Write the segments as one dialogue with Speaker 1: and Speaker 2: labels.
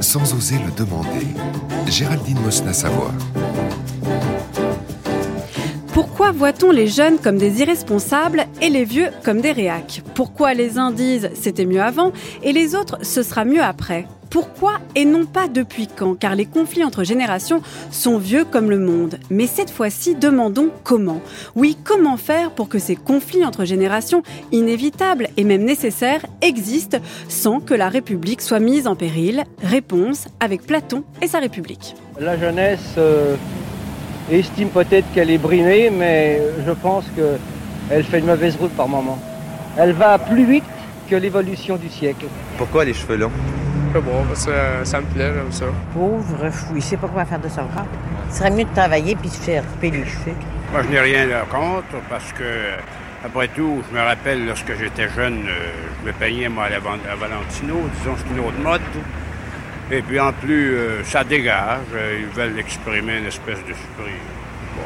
Speaker 1: Sans oser le demander, Géraldine Mosna-Savoie.
Speaker 2: Pourquoi voit-on les jeunes comme des irresponsables et les vieux comme des réacs? Pourquoi les uns disent c'était mieux avant et les autres ce sera mieux après? Pourquoi et non pas depuis quand Car les conflits entre générations sont vieux comme le monde. Mais cette fois-ci, demandons comment. Oui, comment faire pour que ces conflits entre générations, inévitables et même nécessaires, existent sans que la République soit mise en péril? Réponse avec Platon et sa République.
Speaker 3: La jeunesse euh, estime peut-être qu'elle est brimée, mais je pense qu'elle fait une mauvaise route par moment. Elle va plus vite que l'évolution du siècle.
Speaker 4: Pourquoi les cheveux longs?
Speaker 5: Bon, ça, ça me plaît, comme ça.
Speaker 6: Pauvre fou, il sait pas quoi faire de son corps. Ce serait mieux de travailler puis se faire couper les cheveux.
Speaker 7: Moi, je n'ai rien contre parce que, après tout, je me rappelle lorsque j'étais jeune, euh, je me peignais, moi, à, Valentino, disons, c'est une autre mode. Et puis, en plus, euh, ça dégage. Ils veulent exprimer une espèce d'esprit, bon,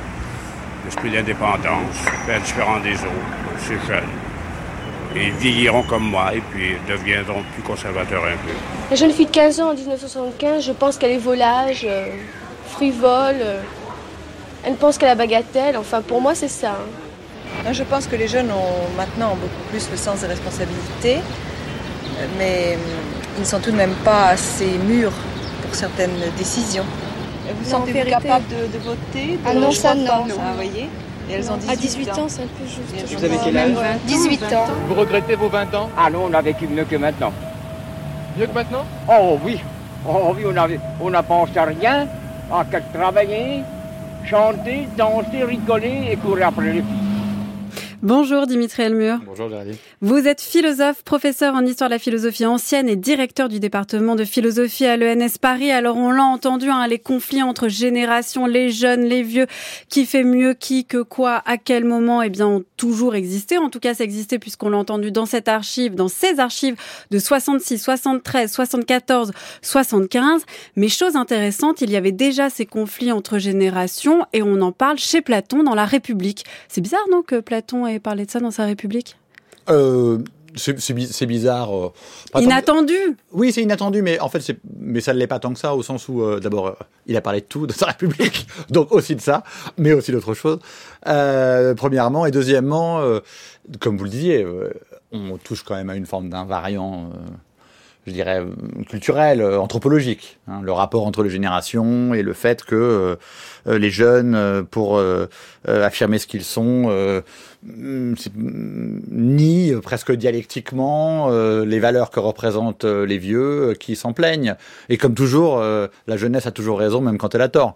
Speaker 7: l'esprit d'indépendance, différent des autres. C'est jeune. Ils vieilliront comme moi et puis deviendront plus conservateurs un peu.
Speaker 8: La jeune fille de 15 ans en 1975, je pense qu'elle est volage, euh, frivole. Euh, elle pense qu'elle a bagatelle. Enfin, pour moi, c'est ça.
Speaker 9: Hein. Je pense que les jeunes ont maintenant beaucoup plus le sens des responsabilités, mais ils ne sont tout de même pas assez mûrs pour certaines décisions. Vous sentez-vous capable de, voter
Speaker 8: Ah non, ça non.
Speaker 9: Ça, vous voyez? Et elles ont 18
Speaker 8: à 18 ans, c'est un peu juste.
Speaker 5: Vous avez quel âge
Speaker 8: 18 ans.
Speaker 5: Vous regrettez vos 20 ans?
Speaker 3: Ah non, on a vécu mieux que maintenant.
Speaker 5: Mieux que maintenant?
Speaker 3: Oh oui. Oh oui, on n'a on a pensé à rien, à qu'à travailler, chanter, danser, rigoler et courir après les filles.
Speaker 2: Bonjour Dimitri Elmur.
Speaker 5: Bonjour Géraldine.
Speaker 2: Vous êtes philosophe, professeur en histoire de la philosophie ancienne et directeur du département de philosophie à l'ENS Paris. Alors on l'a entendu, hein, les conflits entre générations, les jeunes, les vieux, qui fait mieux qui, que quoi, à quel moment, eh bien ont toujours existé. En tout cas, ça existait puisqu'on l'a entendu dans cette archive, dans ces archives de 66, 73, 74, 75. Mais chose intéressante, il y avait déjà ces conflits entre générations et on en parle chez Platon dans la République. C'est bizarre, non, que Platon ait parler de ça dans sa République
Speaker 10: euh, c'est bizarre. Euh,
Speaker 2: inattendu.
Speaker 10: Oui, c'est inattendu, mais en fait, mais ça ne l'est pas tant que ça, au sens où, euh, d'abord, il a parlé de tout, de sa République, donc aussi de ça, mais aussi d'autres choses. premièrement, et deuxièmement, comme vous le disiez, on touche quand même à une forme d'invariant je dirais, culturel, anthropologique. Hein, le rapport entre les générations et le fait que les jeunes, pour affirmer ce qu'ils sont, Mm, ni euh, presque dialectiquement euh, les valeurs que représentent euh, les vieux qui s'en plaignent. Et comme toujours, la jeunesse a toujours raison, même quand elle a tort.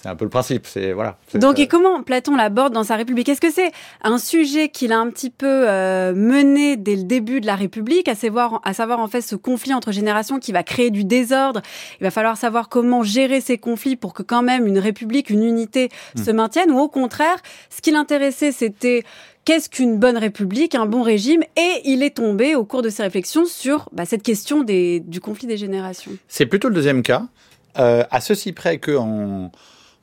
Speaker 10: C'est un peu le principe. C'est voilà.
Speaker 2: Donc, et comment Platon l'aborde dans sa République? Est-ce que c'est un sujet qu'il a un petit peu euh, mené dès le début de la République, à savoir, à savoir en fait ce conflit entre générations qui va créer du désordre? Il va falloir savoir comment gérer ces conflits pour que quand même une République, une unité hmm. se maintienne? Ou au contraire, ce qui l'intéressait, c'était qu'est-ce qu'une bonne république, un bon régime, et il est tombé au cours de ses réflexions sur bah, cette question des, du conflit des générations.
Speaker 10: C'est plutôt le deuxième cas, euh, à ceci près que en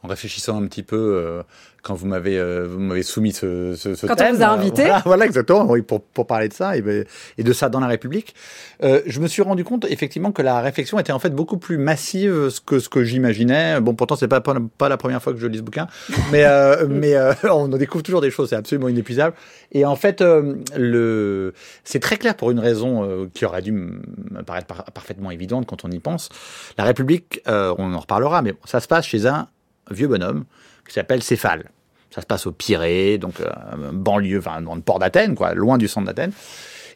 Speaker 10: en réfléchissant un petit peu euh, quand vous m'avez euh, vous m'avez soumis ce, ce, ce
Speaker 2: quand
Speaker 10: thème.
Speaker 2: Quand on vous a invité.
Speaker 10: Voilà, voilà exactement, oui, pour, pour parler de ça et, ben, et de ça dans la République. Euh, je me suis rendu compte effectivement que la réflexion était en fait beaucoup plus massive que ce que j'imaginais. Bon, pourtant c'est pas, pas, la première fois que je lis ce bouquin, mais euh, mais euh, on découvre toujours des choses, c'est absolument inépuisable. Et en fait, euh, le c'est très clair pour une raison qui aurait dû me paraître parfaitement évidente quand on y pense. La République, on en reparlera, mais ça se passe chez un vieux bonhomme qui s'appelle Céphale. Ça se passe au Pirée, donc euh, banlieue, enfin dans le port d'Athènes, quoi, loin du centre d'Athènes.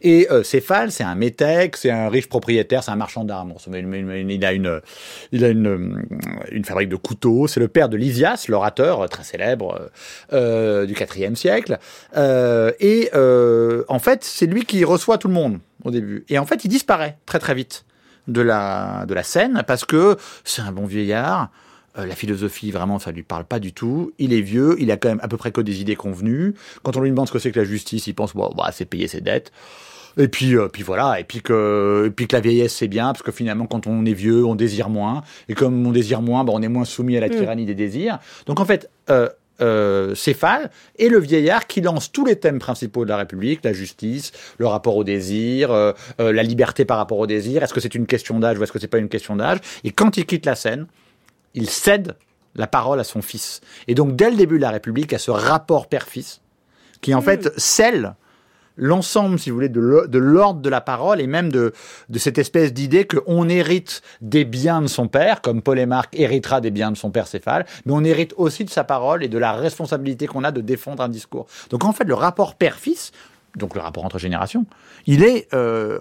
Speaker 10: Et euh, Céphale, c'est un métèque, c'est un riche propriétaire, c'est un marchand d'armes. Il a une, il a une, une fabrique de couteaux. C'est le père de Lysias, l'orateur très célèbre euh, du IVe siècle. Euh, et euh, en fait, c'est lui qui reçoit tout le monde au début. Et en fait, il disparaît très très vite de la de la scène parce que c'est un bon vieillard. Euh, la philosophie, vraiment, ça lui parle pas du tout. Il est vieux, il a quand même à peu près que des idées convenues. Quand on lui demande ce que c'est que la justice, il pense, bon, bah, c'est payer ses dettes. Et puis, euh, puis voilà, et puis que, et puis que la vieillesse c'est bien, parce que finalement, quand on est vieux, on désire moins, et comme on désire moins, bah, on est moins soumis à la mm. tyrannie des désirs. Donc en fait, euh, euh, céphale et le vieillard qui lance tous les thèmes principaux de la République, la justice, le rapport au désir, euh, euh, la liberté par rapport au désir, est-ce que c'est une question d'âge ou est-ce que c'est pas une question d'âge? Et quand il quitte la scène, il cède la parole à son fils. Et donc dès le début de la République, à ce rapport père-fils qui en fait scelle l'ensemble, si vous voulez, de l'o- de l'ordre de la parole et même de, de cette espèce d'idée qu'on hérite des biens de son père, comme Paul et Marc héritera des biens de son père Céphale, mais on hérite aussi de sa parole et de la responsabilité qu'on a de défendre un discours. Donc en fait, le rapport père-fils, donc le rapport entre générations, il est euh,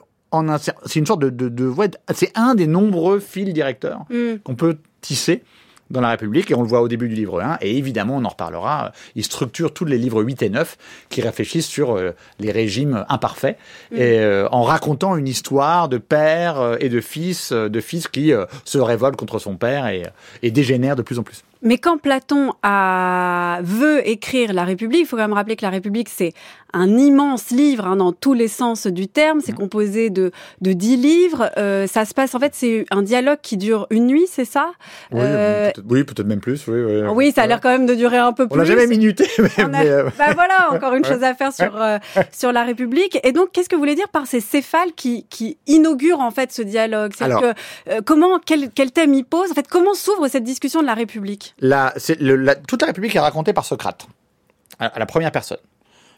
Speaker 10: c'est une sorte de, de, de ouais, c'est un des nombreux fils directeurs
Speaker 2: Mm.
Speaker 10: qu'on peut tisser dans la République, et on le voit au début du livre 1, et évidemment, on en reparlera, il structure tous les livres 8 et 9 qui réfléchissent sur euh, les régimes imparfaits, et euh, en racontant une histoire de père euh, et de fils, de fils qui euh, se révolte contre son père et, et dégénère de plus en plus.
Speaker 2: Mais quand Platon a, veut écrire la République, il faut quand même rappeler que la République, c'est un immense livre hein, dans tous les sens du terme. C'est composé de, de dix livres. Euh, ça se passe, en fait, c'est un dialogue qui dure une nuit, c'est ça?
Speaker 10: Oui,
Speaker 2: Euh,
Speaker 10: peut-être oui, même plus. Oui, oui,
Speaker 2: Oui, ça a l'air quand même de durer un peu
Speaker 10: On
Speaker 2: plus.
Speaker 10: l'a jamais minuté, mais,
Speaker 2: On a-
Speaker 10: mais, euh,
Speaker 2: Bah voilà, encore une chose à faire sur euh, sur la République. Et donc, qu'est-ce que vous voulez dire par ces céphales qui qui inaugurent en fait ce dialogue?
Speaker 10: Alors-
Speaker 2: que euh, comment quel quel thème il pose? En fait, comment s'ouvre cette discussion de la République?
Speaker 10: La, toute la République est racontée par Socrate, à, la première personne.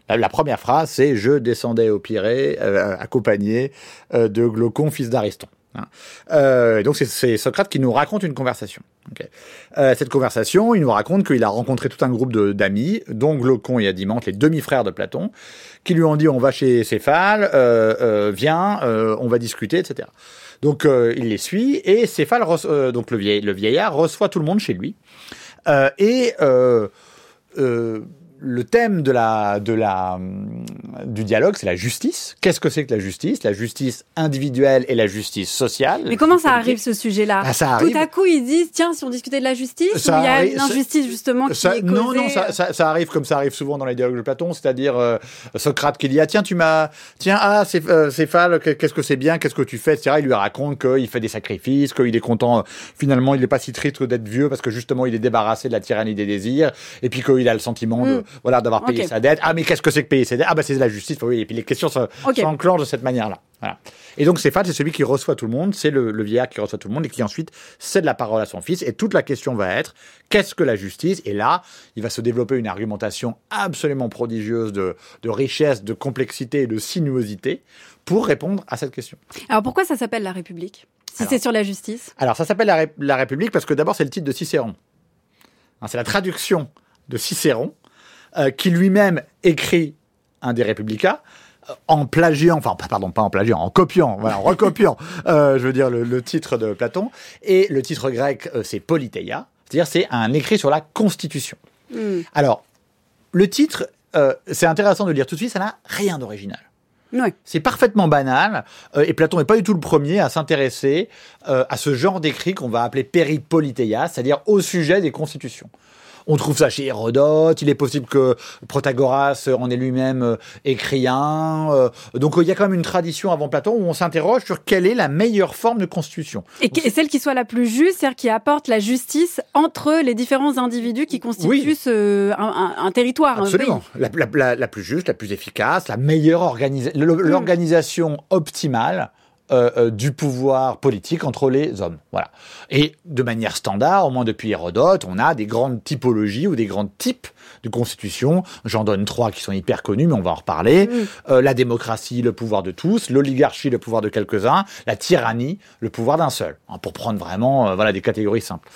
Speaker 10: La, première phrase, c'est Je descendais au Pirée, euh, accompagné euh, de Glaucon, fils d'Ariston. Hein. Euh, donc c'est- Socrate qui nous raconte une conversation. Cette conversation, il nous raconte qu'il a rencontré tout un groupe d'amis, dont Glaucon et Adimante, les demi-frères de Platon, qui lui ont dit on va chez Céphale, viens, on va discuter, etc. Donc euh, il les suit et Céphale, euh, le, vieil- le vieillard, reçoit tout le monde chez lui. Euh, et le thème de la, de la, du dialogue, c'est la justice. Qu'est-ce que c'est que la justice? La justice individuelle et la justice sociale.
Speaker 2: Mais comment ça arrive ce sujet-là?
Speaker 10: Ah, ça
Speaker 2: Tout
Speaker 10: arrive.
Speaker 2: à coup, ils disent tiens, si on discutait de la justice,
Speaker 10: Ça
Speaker 2: il y a une injustice justement qui
Speaker 10: Ça-
Speaker 2: est causée.
Speaker 10: non, non, ça, ça, ça arrive comme ça arrive souvent dans les dialogues de Platon, c'est-à-dire euh, Socrate qui dit ah tiens tu m'as tiens ah c'est euh, qu'est-ce que c'est bien qu'est-ce que tu fais etc. Il lui raconte qu'il fait des sacrifices, qu'il est content finalement il n'est pas si triste d'être vieux parce que justement il est débarrassé de la tyrannie des désirs et puis qu'il a le sentiment de
Speaker 2: Mm.
Speaker 10: Voilà d'avoir payé sa dette. Ah mais qu'est-ce que c'est que payer sa dette Ah bah c'est de la justice. Oui et puis les questions s'enclenchent de cette manière-là. Voilà. Et donc Céphale c'est celui qui reçoit tout le monde, c'est le, le vieillard qui reçoit tout le monde et qui ensuite cède la parole à son fils et toute la question va être qu'est-ce que la justice? Et là, il va se développer une argumentation absolument prodigieuse de, de richesse, de complexité et de sinuosité pour répondre à cette question.
Speaker 2: Alors pourquoi ça s'appelle la République? Si c'est sur la justice?
Speaker 10: Alors, ça s'appelle la, Ré- la République parce que d'abord, c'est le titre de Cicéron. Hein, C'est la traduction de Cicéron, euh, qui lui-même écrit un des Républicains euh, en plagiant, enfin, pas- pardon, pas en plagiant, en copiant, voilà, en recopiant, euh, je veux dire, le, le titre de Platon. Et le titre grec, euh, c'est Politeia, c'est-à-dire c'est un écrit sur la Constitution.
Speaker 2: Hmm.
Speaker 10: Alors, le titre, euh, c'est intéressant de le dire tout de suite, ça n'a rien d'original.
Speaker 2: Ouais.
Speaker 10: C'est parfaitement banal, euh, et Platon n'est pas du tout le premier à s'intéresser euh, à ce genre d'écrit qu'on va appeler péripoliteia, c'est-à-dire au sujet des constitutions. On trouve ça chez Hérodote, il est possible que Protagoras en ait lui-même euh, écrit un. euh, donc euh, il y a quand même une tradition avant Platon où on s'interroge sur quelle est la meilleure forme de constitution.
Speaker 2: Et, celle qui soit la plus juste, c'est-à-dire qui apporte la justice entre les différents individus qui constituent
Speaker 10: Oui.
Speaker 2: ce, un, un- un territoire, un
Speaker 10: Absolument.
Speaker 2: pays.
Speaker 10: La, la- la- la plus juste, la plus efficace, la meilleure organisation, l'organisation optimale euh, euh, du pouvoir politique entre les hommes. Voilà. Et de manière standard, au moins depuis Hérodote, on a des grandes typologies ou des grands types de constitution. J'en donne trois qui sont hyper connus, mais on va en reparler. Euh, la démocratie, le pouvoir de tous. L'oligarchie, le pouvoir de quelques-uns. La tyrannie, le pouvoir d'un seul. Hein, pour prendre vraiment euh, voilà, des catégories simples.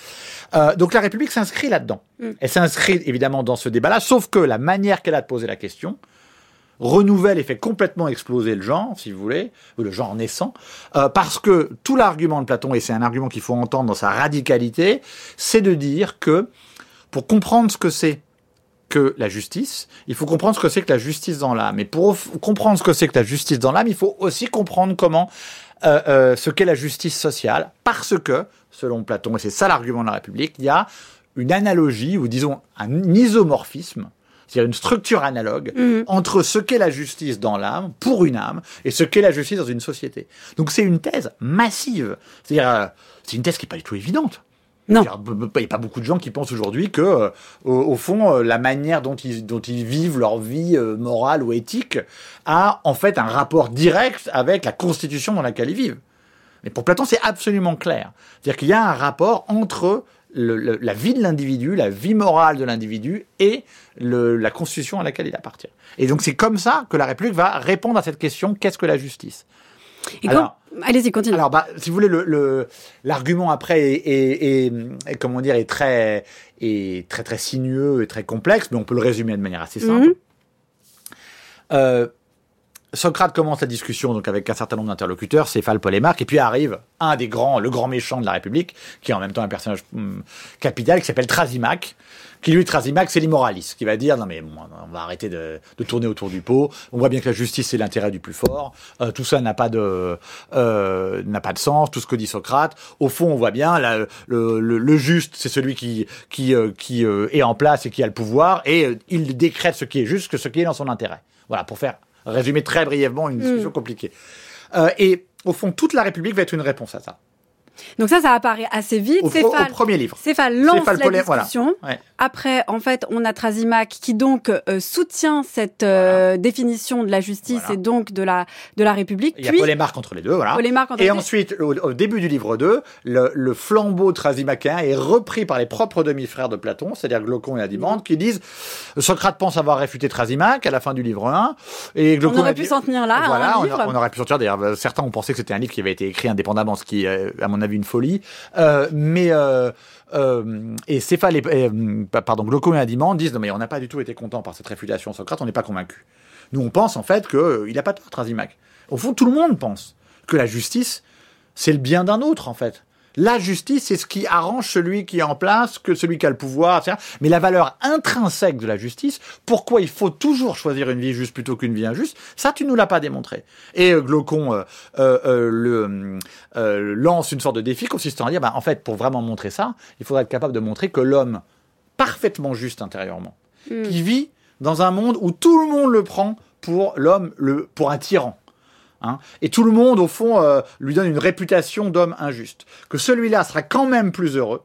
Speaker 10: Euh, donc la République s'inscrit là-dedans. Elle s'inscrit évidemment dans ce débat-là, sauf que la manière qu'elle a de poser la question renouvelle et fait complètement exploser le genre, si vous voulez, ou le genre naissant, euh, parce que tout l'argument de Platon, et c'est un argument qu'il faut entendre dans sa radicalité, c'est de dire que pour comprendre ce que c'est que la justice, il faut comprendre ce que c'est que la justice dans l'âme. Et pour comprendre ce que c'est que la justice dans l'âme, il faut aussi comprendre comment euh, euh, ce qu'est la justice sociale, parce que, selon Platon, et c'est ça l'argument de la République, il y a une analogie, ou disons un isomorphisme, c'est-à-dire une structure analogue
Speaker 2: Mhm.
Speaker 10: entre ce qu'est la justice dans l'âme, pour une âme, et ce qu'est la justice dans une société. Donc c'est une thèse massive. C'est-à-dire, euh, c'est une thèse qui n'est pas du tout évidente.
Speaker 2: Non.
Speaker 10: Il n'y a pas beaucoup de gens qui pensent aujourd'hui que, euh, au, au fond, euh, la manière dont ils, dont ils vivent leur vie euh, morale ou éthique a en fait un rapport direct avec la constitution dans laquelle ils vivent. Mais pour Platon, c'est absolument clair. C'est-à-dire qu'il y a un rapport entre le- le- la vie de l'individu, la vie morale de l'individu et le- la constitution à laquelle il appartient. Et donc c'est comme ça que la République va répondre à cette question qu'est-ce que la justice?
Speaker 2: Et
Speaker 10: Alors-
Speaker 2: quand... Allez-y, continue.
Speaker 10: alors, bah, si vous voulez, le, le- l'argument après est, est- est- est, comment dire, est très, est très très sinueux et très complexe, mais on peut le résumer de manière assez simple.
Speaker 2: Mhm.
Speaker 10: Euh, Socrate commence la discussion donc avec un certain nombre d'interlocuteurs, Céphale, Polémarque, et puis arrive un des grands, le grand méchant de la République, qui est en même temps un personnage hum, capital, qui s'appelle Trasimaque, qui lui, Trasimaque, c'est l'immoraliste, qui va dire, non mais bon, on va arrêter de, de tourner autour du pot, on voit bien que la justice, c'est l'intérêt du plus fort, Euh, tout ça n'a pas de euh, n'a pas de sens, tout ce que dit Socrate. Au fond, on voit bien, là, le, le, le juste, c'est celui qui, qui, euh, qui euh, est en place et qui a le pouvoir, et euh, il décrète ce qui est juste que ce qui est dans son intérêt. Voilà, pour faire résumer très brièvement une discussion compliquée. Euh, et au fond, toute la République va être une réponse à ça.
Speaker 2: Donc ça, ça apparaît assez vite.
Speaker 10: Au,
Speaker 2: Céphale,
Speaker 10: au premier livre.
Speaker 2: Céphale lance
Speaker 10: Céphale
Speaker 2: la
Speaker 10: voilà.
Speaker 2: discussion.
Speaker 10: Ouais.
Speaker 2: Après, en fait, on a Trasimac qui donc euh, soutient cette euh, définition de la justice
Speaker 10: Voilà.
Speaker 2: et donc de la de la République.
Speaker 10: Il y a
Speaker 2: Puis
Speaker 10: Polémarque entre les deux, voilà.
Speaker 2: Entre
Speaker 10: et
Speaker 2: les deux.
Speaker 10: ensuite, au, au début du livre 2, le, le flambeau trasimachéen est repris par les propres demi-frères de Platon, c'est-à-dire Glaucon et Adimandre, qui disent Socrate pense avoir réfuté Trasimaque à la fin du livre 1. Et
Speaker 2: on
Speaker 10: Glaucon
Speaker 2: aurait
Speaker 10: a
Speaker 2: pu s'en tenir là. à
Speaker 10: Voilà, on,
Speaker 2: livre.
Speaker 10: a- on aurait pu sortir. D'ailleurs, euh, certains ont pensé que c'était un livre qui avait été écrit indépendamment, ce qui est, à mon avis, une folie. Euh, mais euh, euh, et Céphale et, et, pardon, Glaucon et Adimandre disent mais on n'a pas du tout été content par cette réfutation Socrate, on n'est pas convaincu. Nous, on pense en fait qu'il n'a pas tort, Trasimaque. Au fond, tout le monde pense que la justice, c'est le bien d'un autre, en fait. La justice, c'est ce qui arrange celui qui est en place, que celui qui a le pouvoir, etc. Mais la valeur intrinsèque de la justice, pourquoi il faut toujours choisir une vie juste plutôt qu'une vie injuste, ça, tu nous l'as pas démontré. Et euh, Glaucon euh, euh, le, lance une sorte de défi consistant à dire, bah, en fait, pour vraiment montrer ça, il faudra être capable de montrer que l'homme, parfaitement juste intérieurement,
Speaker 2: Hmm.
Speaker 10: qui vit dans un monde où tout le monde le prend pour l'homme, le, pour un tyran. Hein et tout le monde, au fond, euh, lui donne une réputation d'homme injuste. Que celui-là sera quand même plus heureux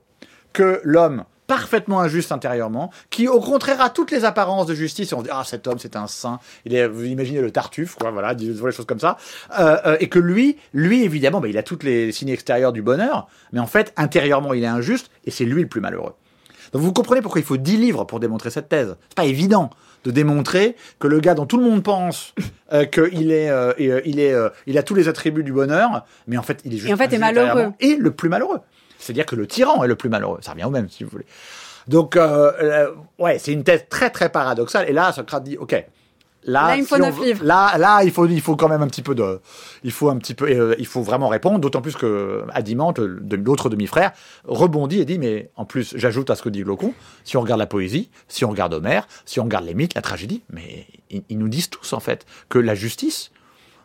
Speaker 10: que l'homme parfaitement injuste intérieurement, qui au contraire a toutes les apparences de justice, et on se dit ah cet homme c'est un saint, il est, vous imaginez le Tartuffe, quoi, voilà, les choses comme ça, euh, euh, et que lui, lui évidemment, bah, il a toutes les signes extérieurs du bonheur, mais en fait intérieurement il est injuste, et c'est lui le plus malheureux. Donc vous comprenez pourquoi il faut 10 livres pour démontrer cette thèse. C'est pas évident de démontrer que le gars dont tout le monde pense euh, qu'il est, euh, et, euh, il est, euh, il a tous les attributs du bonheur, mais en fait il est juste
Speaker 2: Et en fait, est malheureux.
Speaker 10: et le plus malheureux. C'est-à-dire que le tyran est le plus malheureux. Ça revient au même, si vous voulez. Donc, euh, euh, ouais, c'est une thèse très très paradoxale. Et là, Socrate dit, ok, là,
Speaker 2: Là, il faut
Speaker 10: si on
Speaker 2: neuf
Speaker 10: veut-
Speaker 2: livres.
Speaker 10: Là, là, il faut, il faut quand même un petit peu de, il faut un petit peu, euh, il faut vraiment répondre. D'autant plus que Adimante, l'autre demi-frère, rebondit et dit, mais en plus, j'ajoute à ce que dit Glaucon, si on regarde la poésie, si on regarde Homère, si on regarde les mythes, la tragédie, mais ils, ils nous disent tous en fait que la justice,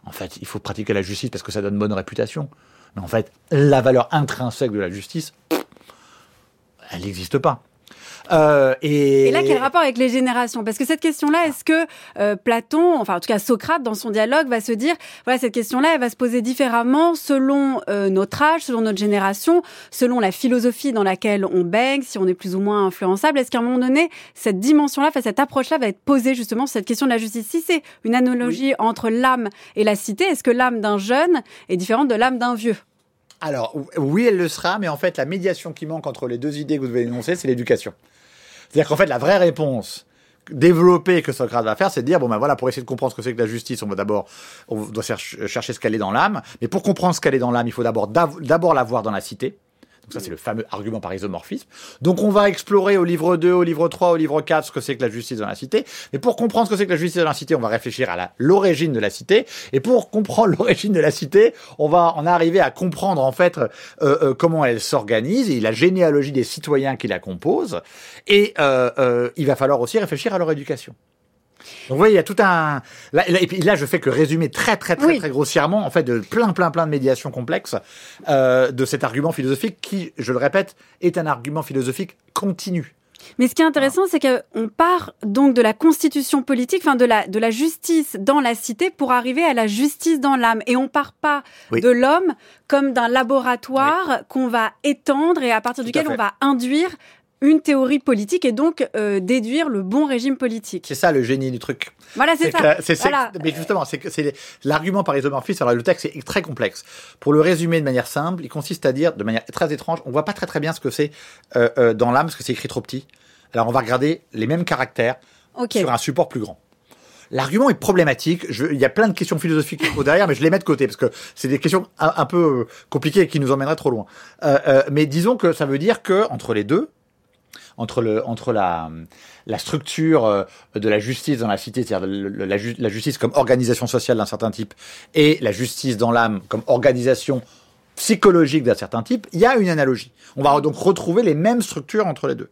Speaker 10: en fait, il faut pratiquer la justice parce que ça donne bonne réputation. Mais en fait, la valeur intrinsèque de la justice, elle n'existe pas. Euh, et,
Speaker 2: Et là, quel rapport avec les générations? Parce que cette question-là, est-ce que euh, Platon, enfin en tout cas Socrate, dans son dialogue, va se dire, voilà, cette question-là, elle va se poser différemment selon euh, notre âge, selon notre génération, selon la philosophie dans laquelle on baigne, si on est plus ou moins influençable? Est-ce qu'à un moment donné, cette dimension-là, enfin, cette approche-là va être posée justement sur cette question de la justice? Si c'est une analogie entre l'âme et la cité, est-ce que l'âme d'un jeune est différente de l'âme d'un vieux?
Speaker 10: Alors, oui, elle le sera, mais en fait, la médiation qui manque entre les deux idées que vous devez énoncer, c'est l'éducation. C'est-à-dire qu'en fait, la vraie réponse développée que Socrate va faire, c'est de dire, bon ben voilà, pour essayer de comprendre ce que c'est que la justice, on va d'abord, on doit cher- chercher ce qu'elle est dans l'âme, mais pour comprendre ce qu'elle est dans l'âme, il faut d'abord d'abord la voir dans la cité. Donc ça, c'est le fameux argument par isomorphisme. Donc on va explorer au livre 2, au livre 3, au livre 4 ce que c'est que la justice dans la cité. Mais pour comprendre ce que c'est que la justice dans la cité, on va réfléchir à l'origine de la cité. Et pour comprendre l'origine de la cité, on va en arriver à comprendre en fait euh, euh, comment elle s'organise et la généalogie des citoyens qui la composent. Et euh, euh, il va falloir aussi réfléchir à leur éducation. Donc vous voyez, il y a tout un... Là, et puis là, je fais que résumer très très très
Speaker 2: Oui.
Speaker 10: très grossièrement, en fait, de plein plein plein de médiations complexes euh, de cet argument philosophique qui, je le répète, est un argument philosophique continu.
Speaker 2: Mais ce qui est intéressant, c'est qu'on part donc de la constitution politique, enfin de la, de la justice dans la cité pour arriver à la justice dans l'âme. Et on part pas
Speaker 10: Oui.
Speaker 2: de l'homme comme d'un laboratoire qu'on va étendre et à partir
Speaker 10: Tout
Speaker 2: duquel on va induire une théorie politique et donc euh, déduire le bon régime politique.
Speaker 10: C'est ça le génie du truc.
Speaker 2: Voilà, c'est ça. Voilà.
Speaker 10: Mais justement, c'est l'argument par isomorphisme. Alors le texte est très complexe. Pour le résumer de manière simple, il consiste à dire de manière très étrange. On voit pas très très bien ce que c'est euh, euh, dans l'âme parce que c'est écrit trop petit. Alors on va regarder les mêmes caractères sur un support plus grand. L'argument est problématique. Je- il y a plein de questions philosophiques derrière, mais je les mets de côté parce que c'est des questions un, un peu compliquées et qui nous emmèneraient trop loin. Euh, euh, mais disons que ça veut dire que entre les deux, entre le entre la la structure euh, de la justice dans la cité, c'est-à-dire la, ju- la justice comme organisation sociale d'un certain type, et la justice dans l'âme comme organisation psychologique d'un certain type, il y a une analogie. On va donc retrouver les mêmes structures entre les deux.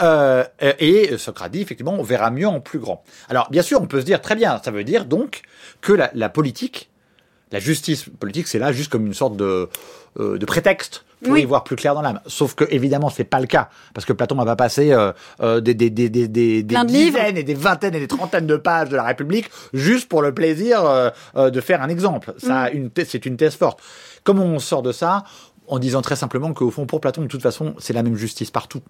Speaker 10: Euh, et Socrate dit effectivement, on verra mieux en plus grand. Alors bien sûr, on peut se dire très bien, ça veut dire donc que la, politique, la justice politique, c'est là juste comme une sorte de, de prétexte pour
Speaker 2: Oui.
Speaker 10: y voir plus clair dans l'âme. Sauf que évidemment, c'est pas le cas parce que Platon va pas passer euh, euh, des, des, des, des, des, des
Speaker 2: Plein de livres.
Speaker 10: dizaines et des vingtaines et des trentaines de pages de la République juste pour le plaisir euh, euh, de faire un exemple. Ça, a une thèse- c'est une thèse forte. Comment on sort de ça En disant très simplement qu'au fond, pour Platon, de toute façon, c'est la même justice partout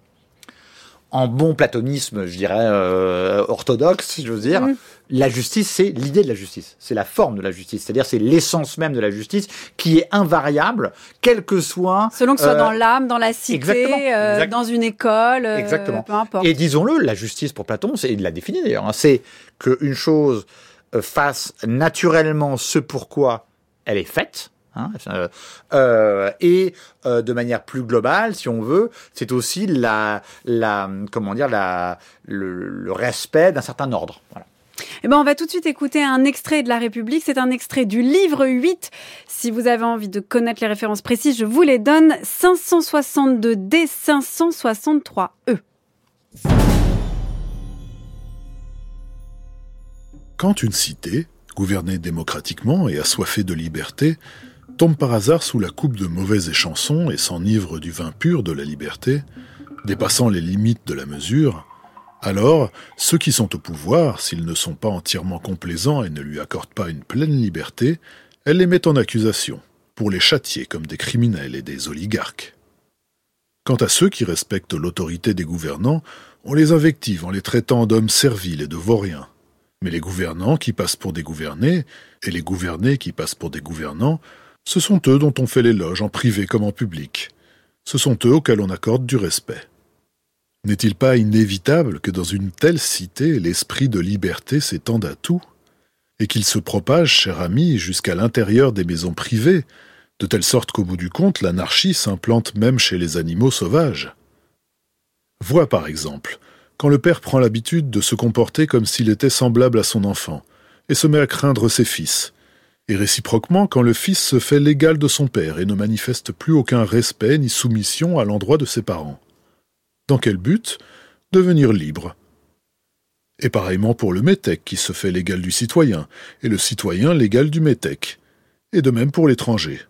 Speaker 10: en bon platonisme, je dirais, euh, orthodoxe, si j'ose dire,
Speaker 2: Mhm.
Speaker 10: la justice, c'est l'idée de la justice. C'est la forme de la justice. C'est-à-dire, c'est l'essence même de la justice qui est invariable, quel que soit.
Speaker 2: Selon que ce soit
Speaker 10: euh,
Speaker 2: dans l'âme, dans la cité,
Speaker 10: exactement,
Speaker 2: euh,
Speaker 10: exact.
Speaker 2: dans une école, euh,
Speaker 10: Exactement.
Speaker 2: peu importe.
Speaker 10: Et disons-le, la justice pour Platon, c'est, il l'a défini d'ailleurs, hein, c'est qu'une chose euh, fasse naturellement ce pourquoi elle est faite. Hein, euh, euh, et euh, de manière plus globale, si on veut, c'est aussi la, la, comment dire, la, le, le respect d'un certain ordre. Voilà.
Speaker 2: Eh ben, on va tout de suite écouter un extrait de La République. C'est un extrait du livre 8. Si vous avez envie de connaître les références précises, je vous les donne. 562D, 563E.
Speaker 4: Quand une cité, gouvernée démocratiquement et assoiffée de liberté, tombe par hasard sous la coupe de mauvais échansons et s'enivre du vin pur de la liberté, dépassant les limites de la mesure, alors ceux qui sont au pouvoir, s'ils ne sont pas entièrement complaisants et ne lui accordent pas une pleine liberté, elle les met en accusation, pour les châtier comme des criminels et des oligarques. Quant à ceux qui respectent l'autorité des gouvernants, on les invective en les traitant d'hommes serviles et de vauriens. Mais les gouvernants qui passent pour des gouvernés, et les gouvernés qui passent pour des gouvernants, ce sont eux dont on fait l'éloge en privé comme en public. Ce sont eux auxquels on accorde du respect. N'est-il pas inévitable que dans une telle cité l'esprit de liberté s'étende à tout, et qu'il se propage, cher ami, jusqu'à l'intérieur des maisons privées, de telle sorte qu'au bout du compte l'anarchie s'implante même chez les animaux sauvages? Vois par exemple, quand le père prend l'habitude de se comporter comme s'il était semblable à son enfant, et se met à craindre ses fils, et réciproquement quand le fils se fait l'égal de son père et ne manifeste plus aucun respect ni soumission à l'endroit de ses parents. Dans quel but? Devenir libre. Et pareillement pour le métèque qui se fait l'égal du citoyen, et le citoyen l'égal du métèque, et de même pour l'étranger.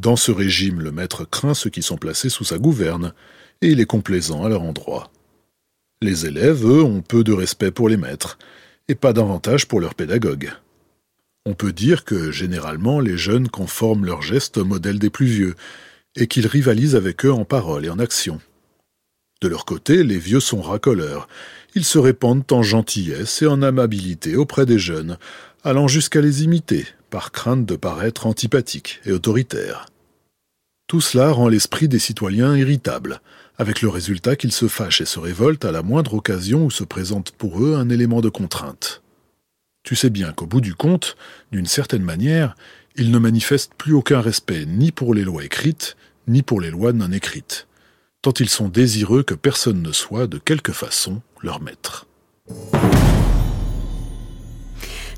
Speaker 4: Dans ce régime, le maître craint ceux qui sont placés sous sa gouverne, et il est complaisant à leur endroit. Les élèves, eux, ont peu de respect pour les maîtres, et pas davantage pour leurs pédagogues. On peut dire que, généralement, les jeunes conforment leurs gestes au modèle des plus vieux, et qu'ils rivalisent avec eux en parole et en action. De leur côté, les vieux sont racoleurs. Ils se répandent en gentillesse et en amabilité auprès des jeunes, allant jusqu'à les imiter, par crainte de paraître antipathiques et autoritaires. Tout cela rend l'esprit des citoyens irritable, avec le résultat qu'ils se fâchent et se révoltent à la moindre occasion où se présente pour eux un élément de contrainte. Tu sais bien qu'au bout du compte, d'une certaine manière, ils ne manifestent plus aucun respect ni pour les lois écrites, ni pour les lois non écrites, tant ils sont désireux que personne ne soit, de quelque façon, leur maître.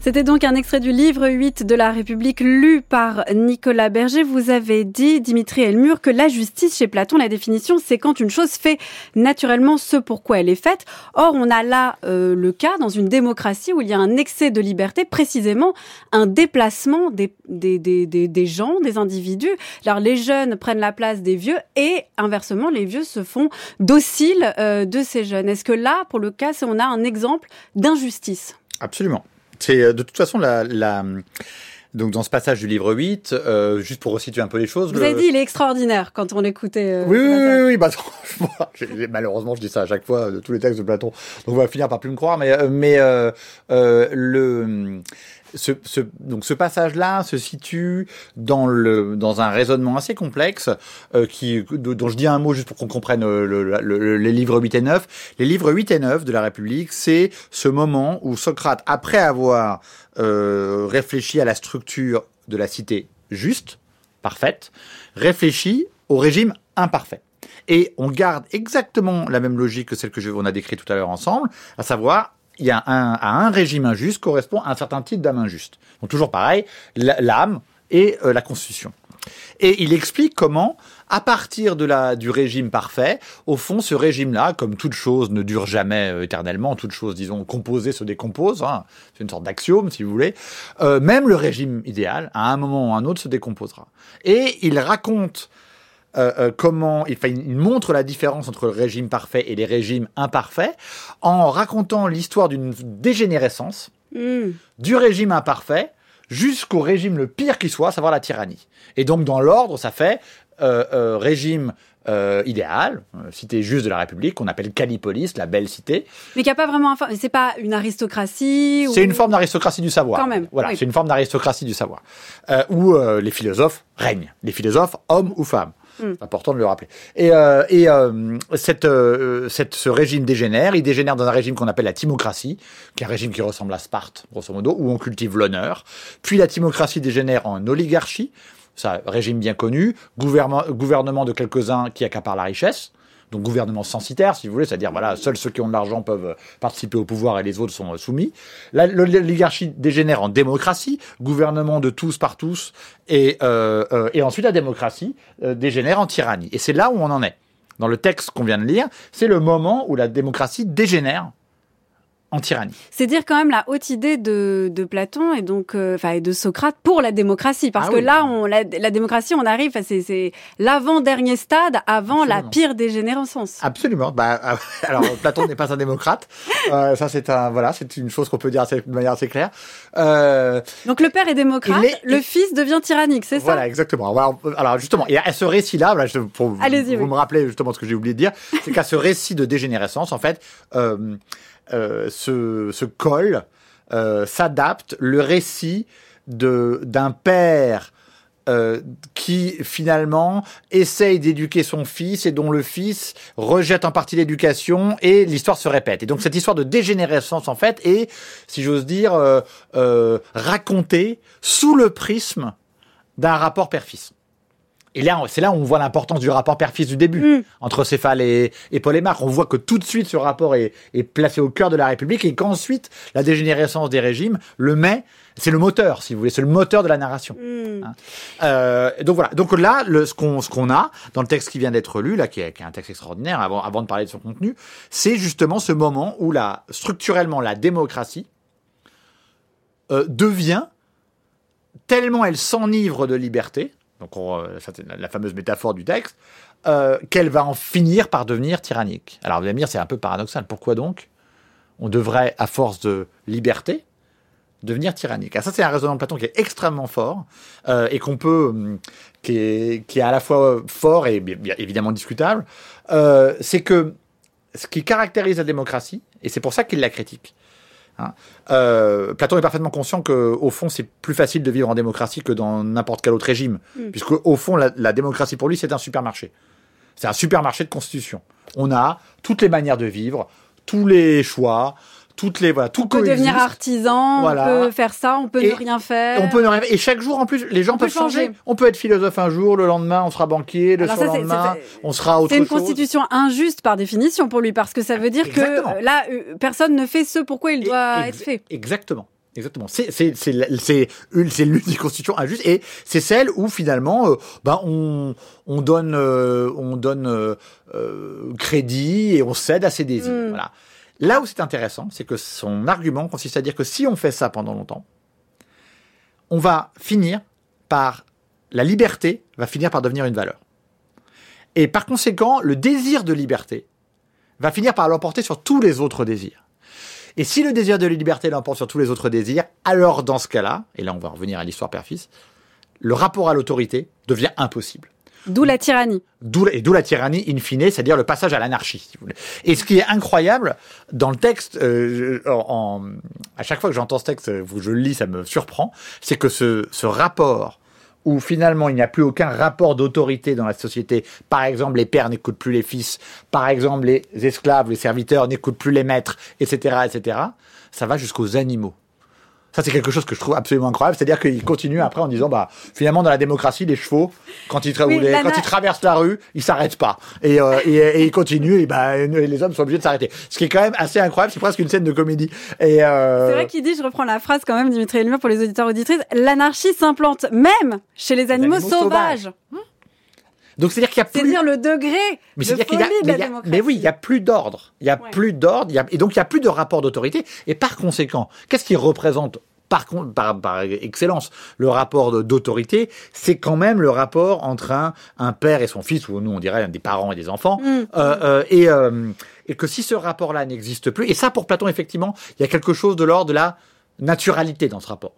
Speaker 2: C'était donc un extrait du livre 8 de la République lu par Nicolas Berger. Vous avez dit, Dimitri Elmur, que la justice chez Platon, la définition, c'est quand une chose fait naturellement ce pourquoi elle est faite. Or, on a là euh, le cas dans une démocratie où il y a un excès de liberté, précisément un déplacement des, des, des, des, gens, des individus. Alors, les jeunes prennent la place des vieux et inversement, les vieux se font dociles euh, de ces jeunes. Est-ce que là, pour le cas, on a un exemple d'injustice?
Speaker 10: Absolument. C'est euh, de toute façon la, la donc dans ce passage du livre 8, euh, juste pour resituer un peu les choses.
Speaker 2: Vous
Speaker 10: le-
Speaker 2: avez dit, il est extraordinaire quand on l'écoutait. euh,
Speaker 10: Oui, oui, oui, oui, bah, malheureusement, je dis ça à chaque fois de tous les textes de Platon, donc on va finir par plus me croire, mais, euh, mais euh, euh, le, ce, donc ce passage-là se situe dans, un raisonnement assez complexe, euh, dont je dis un mot juste pour qu'on comprenne euh, le, le- le- les livres 8 et 9. Les livres 8 et 9 de la République, c'est ce moment où Socrate, après avoir euh, réfléchi à la structure de la cité juste, parfaite, réfléchit au régime imparfait. Et on garde exactement la même logique que celle que je, on a décrite tout à l'heure ensemble, à savoir, il y a un, à un régime injuste correspond à un certain type d'âme injuste. Donc toujours pareil, l'âme et euh, la constitution. Et il explique comment, à partir de la, du régime parfait, au fond, ce régime-là, comme toute chose ne dure jamais euh, éternellement, toute chose, disons, composée se décompose, hein, c'est une sorte d'axiome, si vous voulez, euh, même le régime idéal, à un moment ou à un autre, se décomposera. Et il raconte euh, euh, comment, il, montre la différence entre le régime parfait et les régimes imparfaits en racontant l'histoire d'une dégénérescence
Speaker 2: Hmm.
Speaker 10: du régime imparfait jusqu'au régime le pire qui soit, à savoir la tyrannie. Et donc, dans l'ordre, ça fait euh, euh, régime euh, idéal, cité juste de la République, qu'on appelle Callipolis, la belle cité.
Speaker 2: Mais qu'il n'y a pas vraiment. C'est pas une aristocratie. ou-
Speaker 10: C'est une forme d'aristocratie du savoir.
Speaker 2: Quand même,
Speaker 10: Voilà,
Speaker 2: oui.
Speaker 10: c'est une forme d'aristocratie du savoir. Où les philosophes règnent. Les philosophes, hommes ou femmes.
Speaker 2: Mm.
Speaker 10: C'est important de le rappeler. Et, euh, et euh, cette, euh, cette, ce régime dégénère. Il dégénère dans un régime qu'on appelle la timocratie, qui est un régime qui ressemble à Sparte, grosso modo, où on cultive l'honneur. Puis la timocratie dégénère en oligarchie. Ça, régime bien connu. Gouvernement, gouvernement de quelques-uns qui accaparent la richesse. Donc gouvernement censitaire, si vous voulez, c'est-à-dire voilà, seuls ceux qui ont de l'argent peuvent participer au pouvoir et les autres sont euh, soumis. L'oligarchie dégénère en démocratie, gouvernement de tous par tous, et, euh, euh, ensuite la démocratie dégénère en tyrannie. Et c'est là où on en est. Dans le texte qu'on vient de lire, c'est le moment où la démocratie dégénère en tyrannie.
Speaker 2: C'est dire quand même la haute idée de, de Platon et donc euh, enfin et de Socrate pour la démocratie parce
Speaker 10: Ah
Speaker 2: que
Speaker 10: oui.
Speaker 2: là on la, la démocratie on arrive c'est c'est l'avant dernier stade avant la pire dégénérescence.
Speaker 10: Absolument. Bah, euh, alors Platon n'est pas un démocrate. Euh, ça c'est un voilà, c'est une chose qu'on peut dire assez- de manière assez claire. Euh,
Speaker 2: Donc le père est démocrate,
Speaker 10: est-
Speaker 2: le
Speaker 10: il-
Speaker 2: fils devient tyrannique, c'est ça?
Speaker 10: Voilà, exactement. Alors, alors, justement, et à ce récit-là, voilà, je- pour vous
Speaker 2: oui.
Speaker 10: me rappeler justement ce que j'ai oublié de dire, c'est qu'à ce récit de dégénérescence, en fait, euh, euh, ce, ce col euh, s'adapte le récit d'un père euh, qui finalement essaye d'éduquer son fils et dont le fils rejette en partie l'éducation et l'histoire se répète. Et donc cette histoire de dégénérescence en fait est, si j'ose dire, euh, euh, racontée sous le prisme d'un rapport père-fils. Et là, c'est là où on voit l'importance du rapport père-fils du début,
Speaker 2: Mm.
Speaker 10: entre Céphale et, et Paul Aymar. On voit que tout de suite, ce rapport est, est placé au cœur de la République et qu'ensuite, la dégénérescence des régimes le met, c'est le moteur, si vous voulez, c'est le moteur de la narration.
Speaker 2: Hmm.
Speaker 10: Hein. Euh, donc voilà. Donc là, le, ce qu'on ce qu'on a dans le texte qui vient d'être lu, là, qui est, qui est un texte extraordinaire, avant, avant de parler de son contenu, c'est justement ce moment où la, structurellement la démocratie euh, devient tellement elle s'enivre de liberté, donc on, euh, la, fameuse métaphore du texte, euh, qu'elle va en finir par devenir tyrannique. Alors vous allez me dire, c'est un peu paradoxal. Pourquoi donc on devrait, à force de liberté, devenir tyrannique? Ah, ça, c'est un raisonnement de Platon qui est extrêmement fort euh, et qu'on peut, hum, qui est, à la fois fort et évidemment discutable. C'est que ce qui caractérise la démocratie, et c'est pour ça qu'il la critique. Hein, euh, Platon est parfaitement conscient que, au fond, c'est plus facile de vivre en démocratie que dans n'importe quel autre régime,
Speaker 2: Mm.
Speaker 10: puisque au fond, la, la démocratie pour lui, c'est un supermarché. C'est un supermarché de constitution. On a toutes les manières de vivre, tous les choix, toutes les voilà, tout
Speaker 2: On peut devenir artisan,
Speaker 10: Voilà.
Speaker 2: on peut faire ça, on peut
Speaker 10: Et
Speaker 2: ne rien faire.
Speaker 10: On peut ne rien- et chaque jour en plus les gens
Speaker 2: On
Speaker 10: peuvent changer.
Speaker 2: changer.
Speaker 10: On peut être philosophe un jour, le lendemain on sera banquier, le surlendemain
Speaker 2: c'est-
Speaker 10: on sera autre
Speaker 2: C'est une
Speaker 10: chose.
Speaker 2: constitution injuste par définition pour lui parce que ça veut dire
Speaker 10: Exactement.
Speaker 2: que euh, là euh, personne ne fait ce pourquoi il doit être fait.
Speaker 10: Exactement. Exactement. C'est c'est c'est c'est une- c'est l'une des constitutions injustes et c'est celle où finalement euh, ben on on donne euh, on donne euh, crédit et on cède à ses désirs.
Speaker 2: Mm.
Speaker 10: Voilà. Là où c'est intéressant, c'est que son argument consiste à dire que si on fait ça pendant longtemps, on va finir par la liberté va finir par devenir une valeur. Et par conséquent, le désir de liberté va finir par l'emporter sur tous les autres désirs. Et si le désir de liberté l'emporte sur tous les autres désirs, alors dans ce cas-là, et là on va revenir à l'histoire père-fils, le rapport à l'autorité devient impossible.
Speaker 2: D'où la tyrannie.
Speaker 10: Et d'où la tyrannie in fine, c'est-à-dire le passage à l'anarchie. Et ce qui est incroyable dans le texte, euh, à chaque fois que j'entends ce texte, euh, je le lis, ça me surprend, c'est que ce, ce rapport où finalement il n'y a plus aucun rapport d'autorité dans la société, par exemple les pères n'écoutent plus les fils, par exemple les esclaves, les serviteurs n'écoutent plus les maîtres, etc., etc., ça va jusqu'aux animaux. Ça, c'est quelque chose que je trouve absolument incroyable. C'est-à-dire qu'il continue après en disant, bah, finalement, dans la démocratie, les chevaux, quand ils, tra-
Speaker 2: Oui,
Speaker 10: ou les-
Speaker 2: la
Speaker 10: quand
Speaker 2: na-
Speaker 10: ils traversent la rue, ils s'arrêtent pas. Et, euh, et, et ils continuent, et bah, les hommes sont obligés de s'arrêter. Ce qui est quand même assez incroyable. C'est presque une scène de comédie. Et, euh,
Speaker 2: C'est vrai qu'il dit, je reprends la phrase quand même, Dimitri Elmer, pour les auditeurs auditrices, l'anarchie s'implante même chez les animaux,
Speaker 10: animaux
Speaker 2: sauvages.
Speaker 10: Donc, c'est-à-dire qu'il y a plus.
Speaker 2: le degré
Speaker 10: Mais
Speaker 2: de folie la démocratie.
Speaker 10: mais oui, il y a plus d'ordre. Il y a plus d'ordre. a- Et donc, il y a plus de rapport d'autorité. Et par conséquent, qu'est-ce qui représente par, con- par, par excellence le rapport d'autorité? C'est quand même le rapport entre un, un père et son fils, ou nous on dirait des parents et des enfants.
Speaker 2: Mm.
Speaker 10: Euh, euh, et, euh, et que si ce rapport-là n'existe plus, et ça pour Platon effectivement, il y a quelque chose de l'ordre de la naturalité dans ce rapport.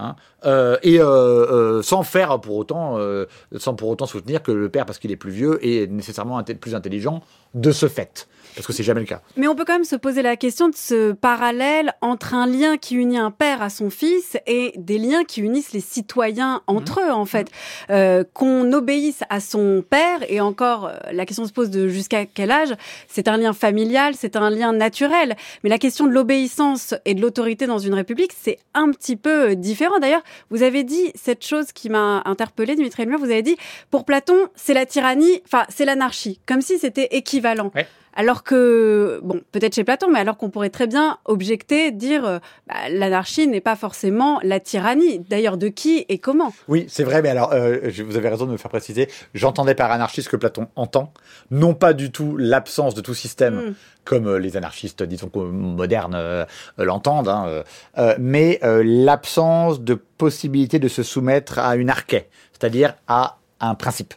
Speaker 10: Hein. Euh, et euh, euh, sans pour autant, soutenir que le père, parce qu'il est plus vieux, est nécessairement plus intelligent de ce fait, parce que c'est jamais le cas.
Speaker 2: Mais on peut quand même se poser la question de ce parallèle entre un lien qui unit un père à son fils et des liens qui unissent les citoyens entre eux, en fait. Euh, Qu'on obéisse à son père, et encore, euh, la question se pose de jusqu'à quel âge, c'est un lien familial, c'est un lien naturel. Mais la question de l'obéissance et de l'autorité dans une république, c'est un petit peu euh, différent. D'ailleurs, vous avez dit cette chose qui m'a interpellée, Dimitri Elmer, vous avez dit, pour Platon, c'est la tyrannie, enfin, c'est l'anarchie, comme si c'était équivalent.
Speaker 10: Ouais.
Speaker 2: Alors que, bon, peut-être chez Platon, mais alors qu'on pourrait très bien objecter, dire, euh, bah, l'anarchie n'est pas forcément la tyrannie. D'ailleurs, de qui et comment?
Speaker 10: Oui, c'est vrai, mais alors, euh, je- vous avez raison de me faire préciser. J'entendais par anarchiste ce que Platon entend, non pas du tout l'absence de tout système,
Speaker 2: Mm.
Speaker 10: comme euh, les anarchistes, disons, modernes euh, l'entendent, hein, mais l'absence de possibilité de se soumettre à une archée, c'est-à-dire à un principe.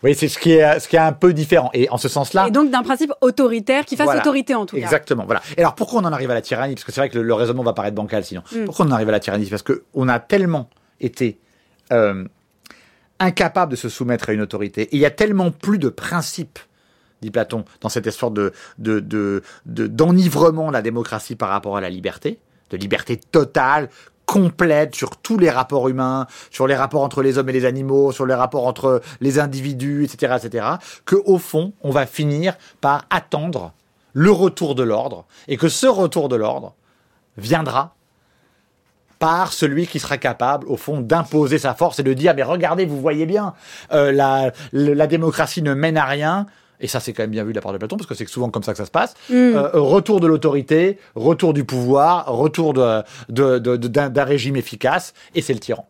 Speaker 10: Voyez, c'est ce qui est, ce qui est un peu différent. Et en ce sens-là,
Speaker 2: Et donc d'un principe autoritaire qui fasse
Speaker 10: Voilà.
Speaker 2: autorité en tout cas.
Speaker 10: Exactement, voilà. Et alors pourquoi on en arrive à la tyrannie? Parce que c'est vrai que le, le raisonnement va paraître bancal sinon.
Speaker 2: Mm.
Speaker 10: Pourquoi on en arrive à la tyrannie? Parce que on a tellement été euh, incapable de se soumettre à une autorité. Et il y a tellement plus de principes, dit Platon, dans cette histoire de de- de- de- d'enivrement de la démocratie par rapport à la liberté, de liberté totale, complète sur tous les rapports humains, sur les rapports entre les hommes et les animaux, sur les rapports entre les individus, etc., etc., que au fond, on va finir par attendre le retour de l'ordre, et que ce retour de l'ordre viendra par celui qui sera capable, au fond, d'imposer sa force et de dire, mais regardez, vous voyez bien, euh, la, la démocratie ne mène à rien. Et ça, c'est quand même bien vu de la part de Platon, parce que c'est souvent comme ça que ça se passe.
Speaker 2: Mm.
Speaker 10: Euh, retour de l'autorité, retour du pouvoir, retour de, de- de- de- d'un, régime efficace, et c'est le tyran.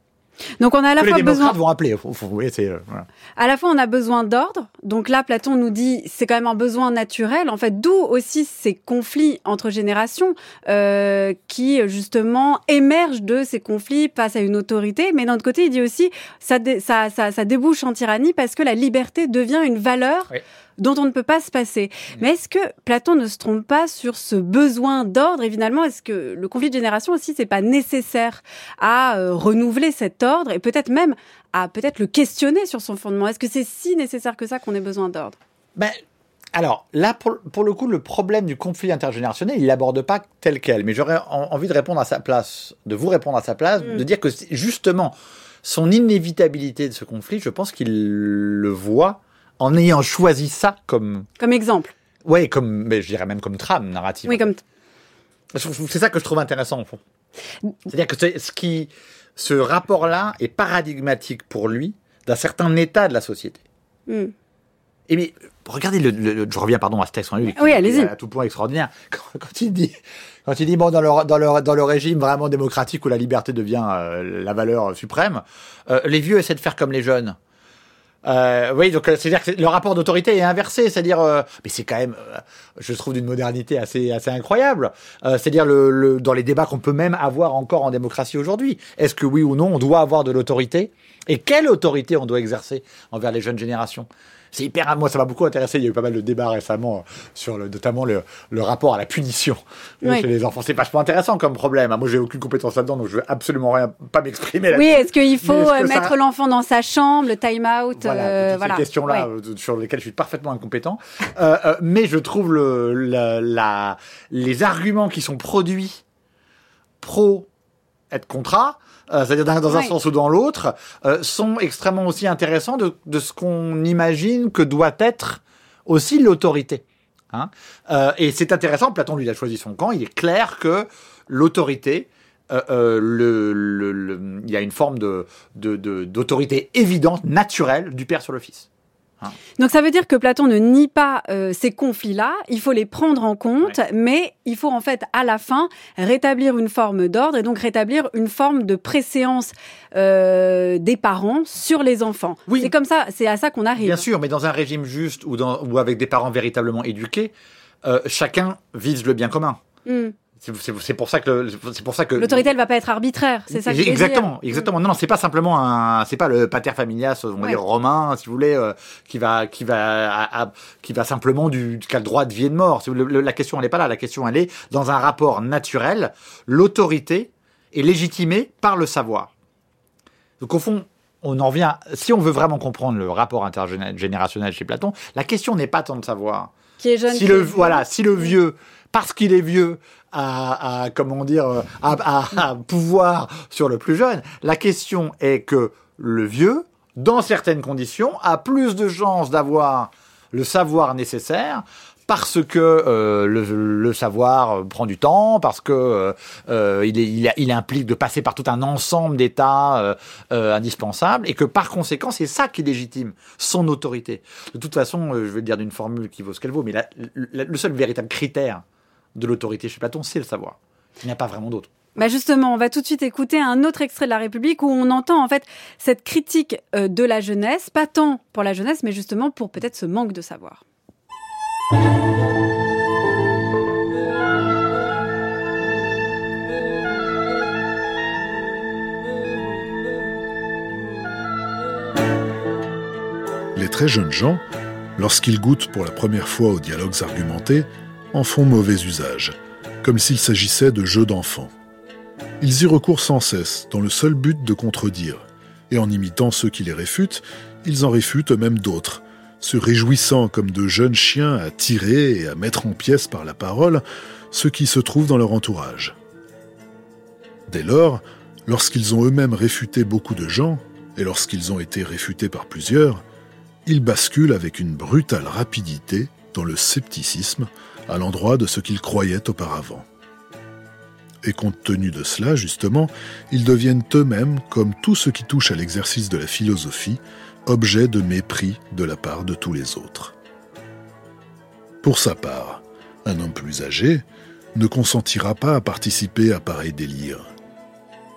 Speaker 2: Donc on a à la
Speaker 10: que les
Speaker 2: fois
Speaker 10: démocrates
Speaker 2: besoin,
Speaker 10: vont appeler. Faut- faut- vous voyez, c'est, euh, voilà.
Speaker 2: à la fois on a besoin d'ordre. Donc là, Platon nous dit c'est quand même un besoin naturel. En fait, d'où aussi ces conflits entre générations euh, qui justement émergent de ces conflits face à une autorité. Mais d'un autre côté, il dit aussi ça, dé- ça, ça, ça débouche en tyrannie parce que la liberté devient une valeur.
Speaker 10: Oui.
Speaker 2: Dont on ne peut pas se passer. Mais est-ce que Platon ne se trompe pas sur ce besoin d'ordre? Et finalement, est-ce que le conflit de génération aussi, c'est pas nécessaire à euh, renouveler cet ordre et peut-être même à peut-être le questionner sur son fondement? Est-ce que c'est si nécessaire que ça qu'on ait besoin d'ordre?
Speaker 10: Ben, alors, là, pour, pour le coup, le problème du conflit intergénérationnel, il l'aborde pas tel quel. Mais j'aurais en- envie de répondre à sa place, de vous répondre à sa place,
Speaker 2: Mm.
Speaker 10: de dire que justement, son inévitabilité de ce conflit, je pense qu'il le voit en ayant choisi ça comme,
Speaker 2: Comme exemple.
Speaker 10: ouais, comme, mais je dirais même comme trame narrative.
Speaker 2: Oui, comme
Speaker 10: C'est ça que je trouve intéressant, au fond. C'est-à-dire que ce qui, ce rapport-là est paradigmatique pour lui d'un certain état de la société.
Speaker 2: Hmm.
Speaker 10: Et mais, regardez, le, je reviens pardon à ce texte, qui
Speaker 2: Oui,
Speaker 10: est
Speaker 2: allez-y.
Speaker 10: à tout point extraordinaire. Quand, quand il dit, quand il dit bon dans le dans le dans le régime vraiment démocratique où la liberté devient euh, la valeur suprême, euh, les vieux essaient de faire comme les jeunes. Euh, oui, donc euh, c'est-à-dire que le rapport d'autorité est inversé, c'est-à-dire, euh, mais c'est quand même, euh, je trouve d'une modernité assez assez incroyable. Euh, c'est-à-dire le, le dans les débats qu'on peut même avoir encore en démocratie aujourd'hui. Est-ce que oui ou non on doit avoir de l'autorité? Et quelle autorité on doit exercer envers les jeunes générations? C'est hyper, moi ça m'a beaucoup intéressé. Il y a eu pas mal de débats récemment euh, sur le, notamment le, le rapport à la punition euh,
Speaker 2: Oui.
Speaker 10: chez les enfants. C'est vachement intéressant comme problème. Moi j'ai aucune compétence là-dedans, donc je veux absolument rien, pas m'exprimer
Speaker 2: Oui,
Speaker 10: là-dessus.
Speaker 2: est-ce qu'il faut
Speaker 10: que
Speaker 2: euh,
Speaker 10: ça-
Speaker 2: mettre l'enfant dans sa chambre, le time-out
Speaker 10: voilà,
Speaker 2: euh, voilà.
Speaker 10: ces questions-là
Speaker 2: Ouais.
Speaker 10: sur lesquelles je suis parfaitement incompétent. Euh, euh, mais je trouve le, la, la- les arguments qui sont produits pro être contra, euh, c'est-à-dire dans, un sens ou dans l'autre, euh, sont extrêmement aussi intéressants de, de ce qu'on imagine que doit être aussi l'autorité. Hein Euh, et c'est intéressant, Platon lui il a choisi son camp, il est clair que l'autorité, euh, euh, le, le- le- il y a une forme de, de- de- d'autorité évidente, naturelle du père sur le fils.
Speaker 2: Donc ça veut dire que Platon ne nie pas euh, ces conflits-là, il faut les prendre en compte, mais il faut en fait à la fin rétablir une forme d'ordre et donc rétablir une forme de préséance euh, des parents sur les enfants. C'est comme ça, c'est à ça qu'on arrive.
Speaker 10: Bien sûr, mais dans un régime juste ou, dans, ou avec des parents véritablement éduqués, euh, chacun vise le bien commun.
Speaker 2: Hmm.
Speaker 10: C'est, pour ça que le- c'est pour ça que
Speaker 2: L'autorité, elle va pas être arbitraire, c'est ça que
Speaker 10: exactement, exactement. Non, non, c'est pas simplement un, c'est pas le pater familias, on va
Speaker 2: Ouais.
Speaker 10: dire romain, si vous voulez, euh, qui va, qui va, à- à- qui va simplement du, qui a le droit de vie et de mort. C'est- le- le- la question, elle n'est pas là. La question, elle est dans un rapport naturel. L'autorité est légitimée par le savoir. Donc au fond, on en vient. Si on veut vraiment comprendre le rapport intergénérationnel chez Platon, la question n'est pas tant de savoir
Speaker 2: Qui est jeune,
Speaker 10: si
Speaker 2: qui
Speaker 10: le
Speaker 2: est
Speaker 10: voilà, si le vieux, parce qu'il est vieux, a- comment dire, euh, a pouvoir sur le plus jeune. La question est que le vieux, dans certaines conditions, a plus de chances d'avoir le savoir nécessaire. Parce que euh, le, savoir prend du temps, parce que euh, il, implique de passer par tout un ensemble d'états indispensables, et que par conséquent, c'est ça qui légitime son autorité. De toute façon, je vais le dire d'une formule qui vaut ce qu'elle vaut, mais le seul véritable critère de l'autorité chez Platon, c'est le savoir. Il n'y a pas vraiment d'autre.
Speaker 2: Bah justement, on va tout de suite écouter un autre extrait de La République où on entend en fait cette critique euh, de la jeunesse, pas tant pour la jeunesse, mais justement pour peut-être ce manque de savoir.
Speaker 4: Les très jeunes gens, lorsqu'ils goûtent pour la première fois aux dialogues argumentés, en font mauvais usage, comme s'il s'agissait de jeux d'enfants. Ils y recourent sans cesse, dans le seul but de contredire, et en imitant ceux qui les réfutent, ils en réfutent eux-mêmes d'autres, se réjouissant comme de jeunes chiens à tirer et à mettre en pièces par la parole ceux qui se trouvent dans leur entourage. Dès lors, lorsqu'ils ont eux-mêmes réfuté beaucoup de gens, et lorsqu'ils ont été réfutés par plusieurs, ils basculent avec une brutale rapidité dans le scepticisme à l'endroit de ce qu'ils croyaient auparavant. Et compte tenu de cela, justement, ils deviennent eux-mêmes, comme tout ce qui touche à l'exercice de la philosophie, objet de mépris de la part de tous les autres. Pour sa part, un homme plus âgé ne consentira pas à participer à pareil délire.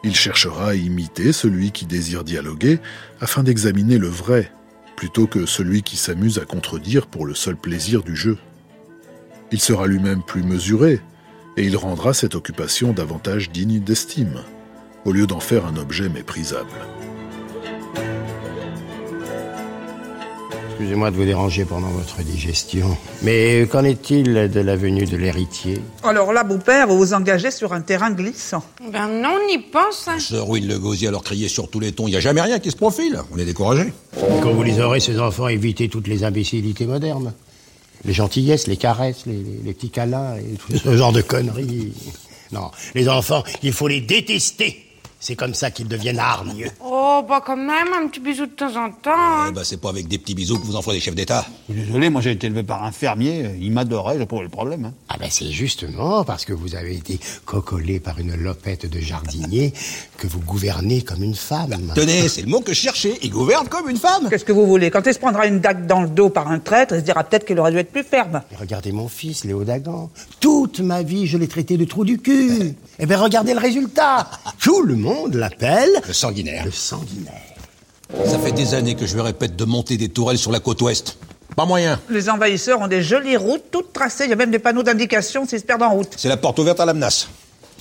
Speaker 4: Il cherchera à imiter celui qui désire dialoguer afin d'examiner le vrai, plutôt que celui qui s'amuse à contredire pour le seul plaisir du jeu. Il sera lui-même plus mesuré, et il rendra cette occupation davantage digne d'estime, au lieu d'en faire un objet méprisable.
Speaker 11: Excusez-moi de vous déranger pendant votre digestion. Mais qu'en est-il de la venue de l'héritier?
Speaker 12: Alors là, beau-père, vous vous engagez sur un terrain glissant.
Speaker 13: Ben non, on y pense. hein.
Speaker 14: Sœur Will le gosier à leur crier sur tous les tons. Il n'y a jamais rien qui se profile. On est découragé.
Speaker 11: Quand vous les aurez, ces enfants, évitez toutes les imbécilités modernes. Les gentillesses, les caresses, les, les- les petits câlins et tout ce genre de conneries. Non, les enfants, il faut les détester. C'est comme ça qu'ils deviennent hargneux.
Speaker 13: Oh, bah quand même, un petit bisou de temps en temps. hein.
Speaker 14: Eh ben, c'est pas avec des petits bisous que vous en ferez des chefs d'État.
Speaker 15: Désolé, moi j'ai été élevé par un fermier, il m'adorait, j'ai pas eu le problème. hein.
Speaker 11: Ah ben c'est justement parce que vous avez été cocolé par une lopette de jardinier que vous gouvernez comme une femme.
Speaker 14: Tenez, c'est le mot que je cherchais. Il gouverne comme une femme.
Speaker 12: Qu'est-ce que vous voulez? Quand elle se prendra une dague dans le dos par un traître, elle se dira peut-être qu'elle aurait dû être plus ferme.
Speaker 11: Et regardez mon fils, Léo Dagan. Toute ma vie, je l'ai traité de trou du cul. Eh bien, regardez le résultat. Tout le monde l'appelle...
Speaker 14: Le sanguinaire.
Speaker 11: Le sanguinaire.
Speaker 14: Ça fait des années que je lui répète de monter des tourelles sur la côte ouest. Pas moyen.
Speaker 12: Les envahisseurs ont des jolies routes toutes tracées. Il y a même des panneaux d'indication s'ils se perdent en route.
Speaker 14: C'est la porte ouverte à la menace.